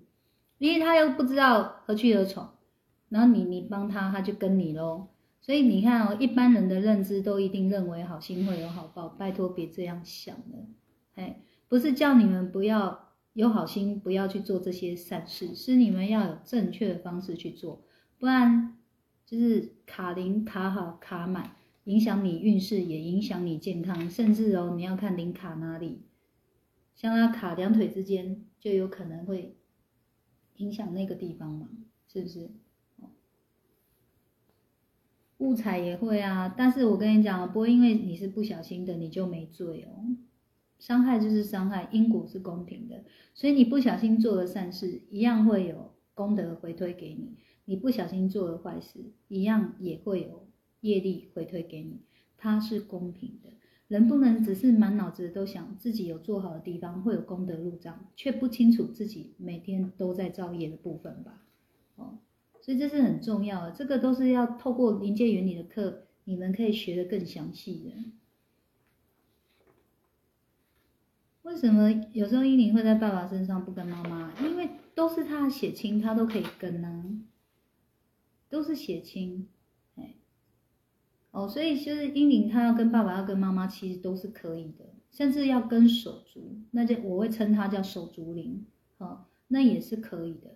因为他又不知道何去何从，然后你你帮他，他就跟你喽。所以你看哦，一般人的认知都一定认为好心会有好报，拜托别这样想了，哎，不是叫你们不要有好心，不要去做这些善事，是你们要有正确的方式去做，不然就是卡零卡好卡满，影响你运势，也影响你健康，甚至哦，你要看零卡哪里，像他卡两腿之间，就有可能会影响那个地方嘛，是不是？误踩也会啊，但是我跟你讲，不会因为你是不小心的，你就没罪哦。伤害就是伤害，因果是公平的，所以你不小心做了善事，一样会有功德回推给你；你不小心做了坏事，一样也会有业力回推给你。它是公平的，人不能只是满脑子都想自己有做好的地方会有功德入账，却不清楚自己每天都在造业的部分吧？哦，所以这是很重要的，这个都是要透过临界原理的课，你们可以学得更详细的。为什么有时候依琳会在爸爸身上不跟妈妈？因为都是他的血亲，他都可以跟啊，都是血亲，哎，哦，所以就是依琳她要跟爸爸要跟妈妈，其实都是可以的，甚至要跟手足，那就我会称它叫手足灵，哦，那也是可以的。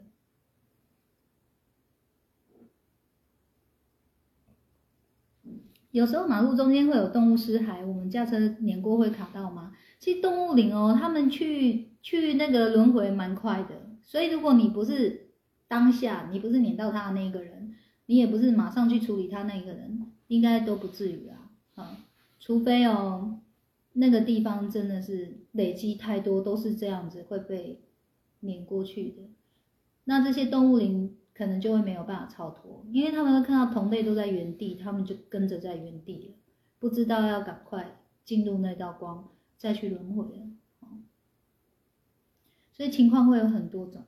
有时候马路中间会有动物尸骸，我们驾车碾过会卡到吗？其实动物灵哦，他们去去那个轮回蛮快的，所以如果你不是当下，你不是碾到他的那个人，你也不是马上去处理他那个人，应该都不至于啊。啊，除非哦，那个地方真的是累积太多，都是这样子会被碾过去的。那这些动物灵可能就会没有办法超脱，因为他们会看到同类都在原地，他们就跟着在原地了，不知道要赶快进入那道光。再去轮回了，所以情况会有很多种，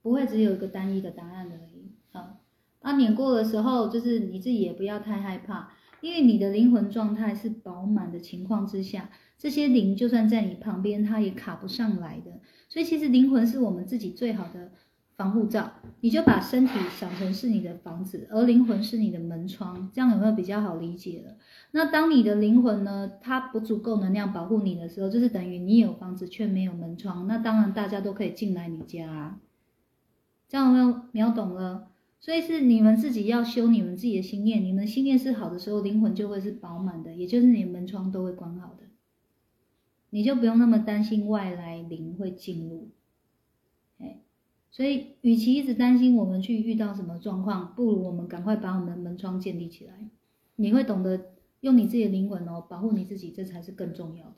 不会只有一个单一的答案而已。啊，啊，碾过的时候，就是你自己也不要太害怕，因为你的灵魂状态是饱满的情况之下，这些灵就算在你旁边，它也卡不上来的。所以其实灵魂是我们自己最好的防护罩，你就把身体想成是你的房子，而灵魂是你的门窗，这样有没有比较好理解了？那当你的灵魂呢，它不足够能量保护你的时候，就是等于你有房子却没有门窗，那当然大家都可以进来你家、啊，这样有没有秒懂了？所以是你们自己要修你们自己的心念，你们心念是好的时候，灵魂就会是饱满的，也就是你的门窗都会关好的，你就不用那么担心外来灵会进入。所以与其一直担心我们去遇到什么状况，不如我们赶快把我们的门窗建立起来。你会懂得用你自己的灵魂哦，保护你自己，这才是更重要的。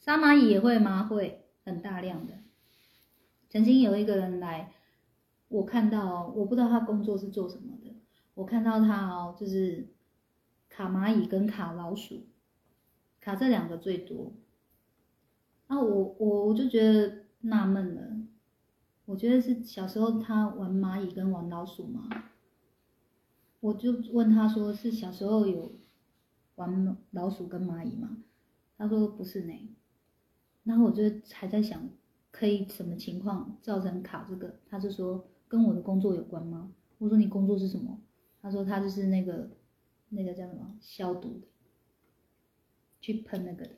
杀蚂蚁也会吗？会，很大量的。曾经有一个人来。我看到，我不知道他工作是做什么的。我看到他哦，就是卡蚂蚁跟卡老鼠，卡这两个最多。啊，我我我就觉得纳闷了，我觉得是小时候他玩蚂蚁跟玩老鼠嘛。我就问他说，是小时候有玩老鼠跟蚂蚁吗？他说不是呢。然后我就还在想，可以什么情况造成卡这个？他就说。跟我的工作有关吗？我说你工作是什么？他说他就是那个那个叫什么消毒的，去喷那个的，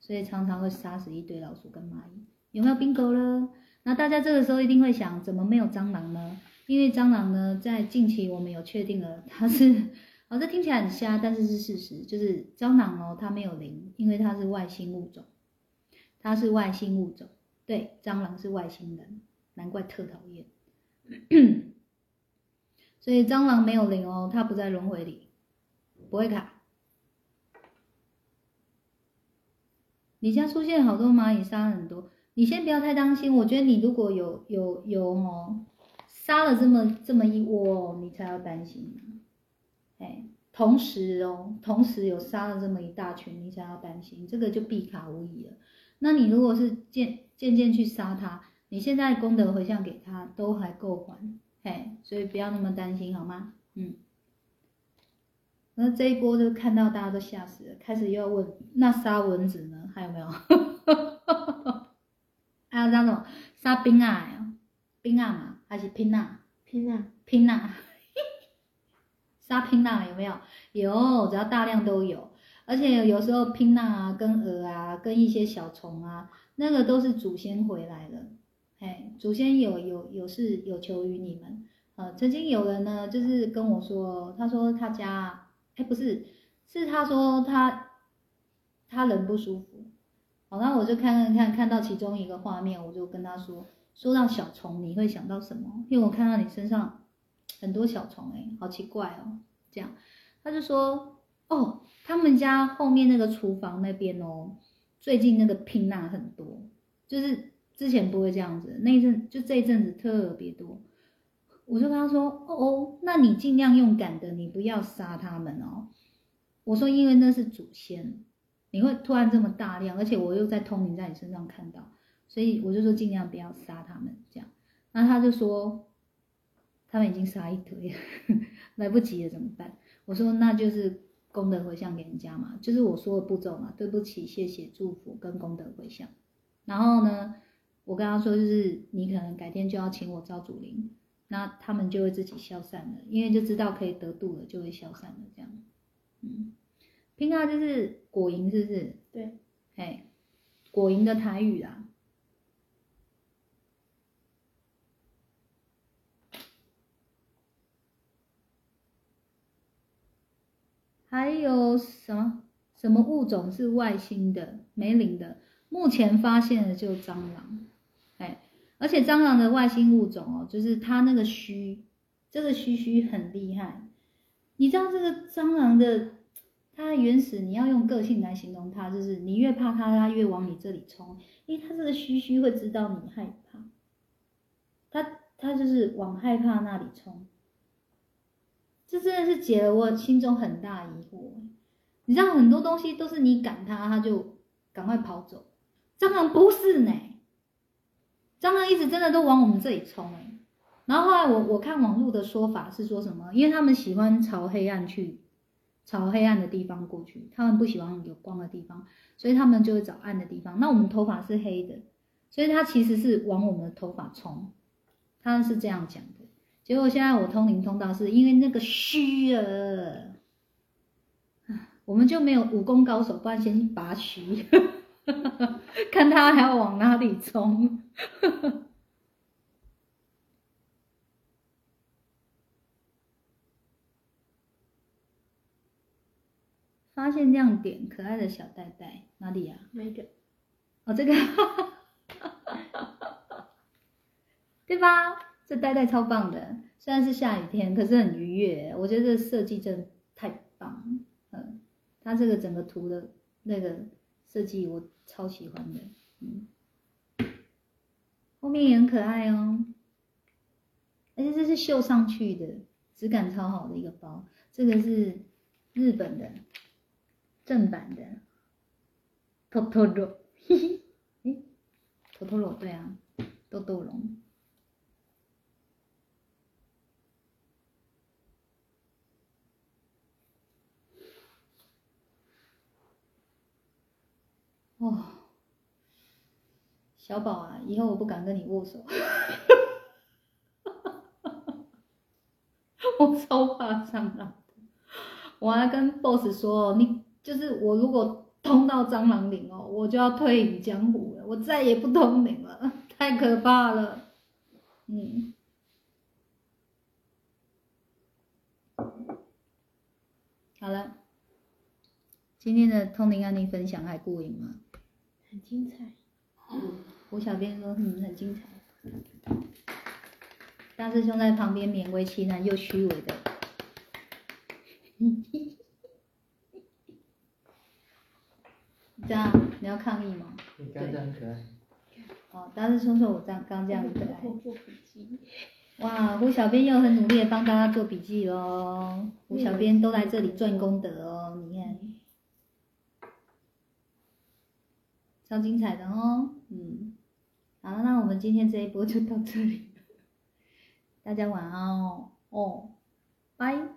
所以常常会杀死一堆老鼠跟蚂蚁。有没有 bingo 了？那大家这个时候一定会想，怎么没有蟑螂呢？因为蟑螂呢，在近期我们有确定了，它是，哦，这听起来很瞎，但是是事实，就是蟑螂哦，它没有灵，因为它是外星物种，它是外星物种，对，蟑螂是外星人。难怪特讨厌，所以蟑螂没有灵哦，它不在轮回里，不会卡。你家出现好多蚂蚁，杀了很多，你先不要太担心。我觉得你如果有有有哦，杀了这么这么一窝，你才要担心。哎，同时哦，同时有杀了这么一大群，你才要担心，这个就必卡无疑了。那你如果是渐渐渐去杀它。你现在功德回向给他都还够还，嘿，所以不要那么担心好吗？嗯，那这一波就看到大家都吓死了，开始又要问那杀蚊子呢？还有没有？还有那种杀冰啊呀，冰啊嘛，还是拼啊？拼啊，拼啊，杀拼啊有没有？有，只要大量都有，而且有时候拼啊跟鹅啊跟一些小虫啊，那个都是祖先回来了。哎，祖先有有有是有求于你们，呃，曾经有人呢，就是跟我说，他说他家，哎，不是，是他说他他人不舒服，然后我就看看看看到其中一个画面，我就跟他说，说到小虫，你会想到什么？因为我看到你身上很多小虫，哎，好奇怪哦，这样，他就说，哦，他们家后面那个厨房那边哦，最近那个拼纳很多，就是。之前不会这样子，那一阵就这一阵子特别多，我就跟他说：“哦哦，那你尽量用赶的，你不要杀他们哦。”我说：“因为那是祖先，你会突然这么大量，而且我又在通灵在你身上看到，所以我就说尽量不要杀他们。”这样，那他就说：“他们已经杀一堆了，来不及了，怎么办？”我说：“那就是功德回向给人家嘛，就是我说的步骤嘛，对不起，谢谢，祝福跟功德回向，然后呢？”我跟他说，就是你可能改天就要请我招祖灵，那他们就会自己消散了，因为就知道可以得度了，就会消散了。这样，嗯，拼啊就是果蝇，是不是？对，哎，果蝇的台语啦。还有什么什么物种是外星的、没灵的？目前发现的就蟑螂。哎而且蟑螂的外星物种哦，就是它那个须，这个须须很厉害。你知道这个蟑螂的它原始，你要用个性来形容它，就是你越怕它，它越往你这里冲，因为它这个须须会知道你害怕，它它就是往害怕那里冲。这真的是解了我心中很大疑惑。你知道很多东西都是你赶它，它就赶快跑走，蟑螂不是呢。蟑螂一直真的都往我们这里冲哎，然后后来我我看网络的说法是说什么？因为他们喜欢朝黑暗去，朝黑暗的地方过去，他们不喜欢有光的地方，所以他们就会找暗的地方。那我们头发是黑的，所以他其实是往我们的头发冲，他是这样讲的。结果现在我通灵通道是因为那个虚了，啊我们就没有武功高手，不然先去拔虚，看他还要往哪里冲。发现亮点，可爱的小袋袋哪里呀、那个哦，这个，对吧？这袋袋超棒的，虽然是下雨天，可是很愉悦。我觉得这设计真的太棒了，嗯，它这个整个图的那个设计我超喜欢的，嗯，后面也很可爱哦，而且这是绣上去的，质感超好的一个包。这个是日本的正版的 Totoro，嘿嘿，诶，Totoro 对啊，豆豆龙。哦，小宝啊，以后我不敢跟你握手，我超怕蟑螂。我还跟 boss 说，你就是我如果通到蟑螂岭哦，我就要退隐江湖了，我再也不通灵了，太可怕了。嗯，好了，今天的通灵案例分享还过瘾吗？很精彩。嗯胡小编说，嗯，很精彩。大师兄在旁边勉为其难又虚伪的，这样你要抗议吗？你刚才很可爱，哦，大师兄说我这样刚这样很可爱。我做笔记。哇，胡小编又很努力的帮大家做笔记喽。胡小编都来这里赚功德哦，你看，超精彩的哦。嗯，好，那我们今天这一波就到这里，大家晚安哦。哦，拜。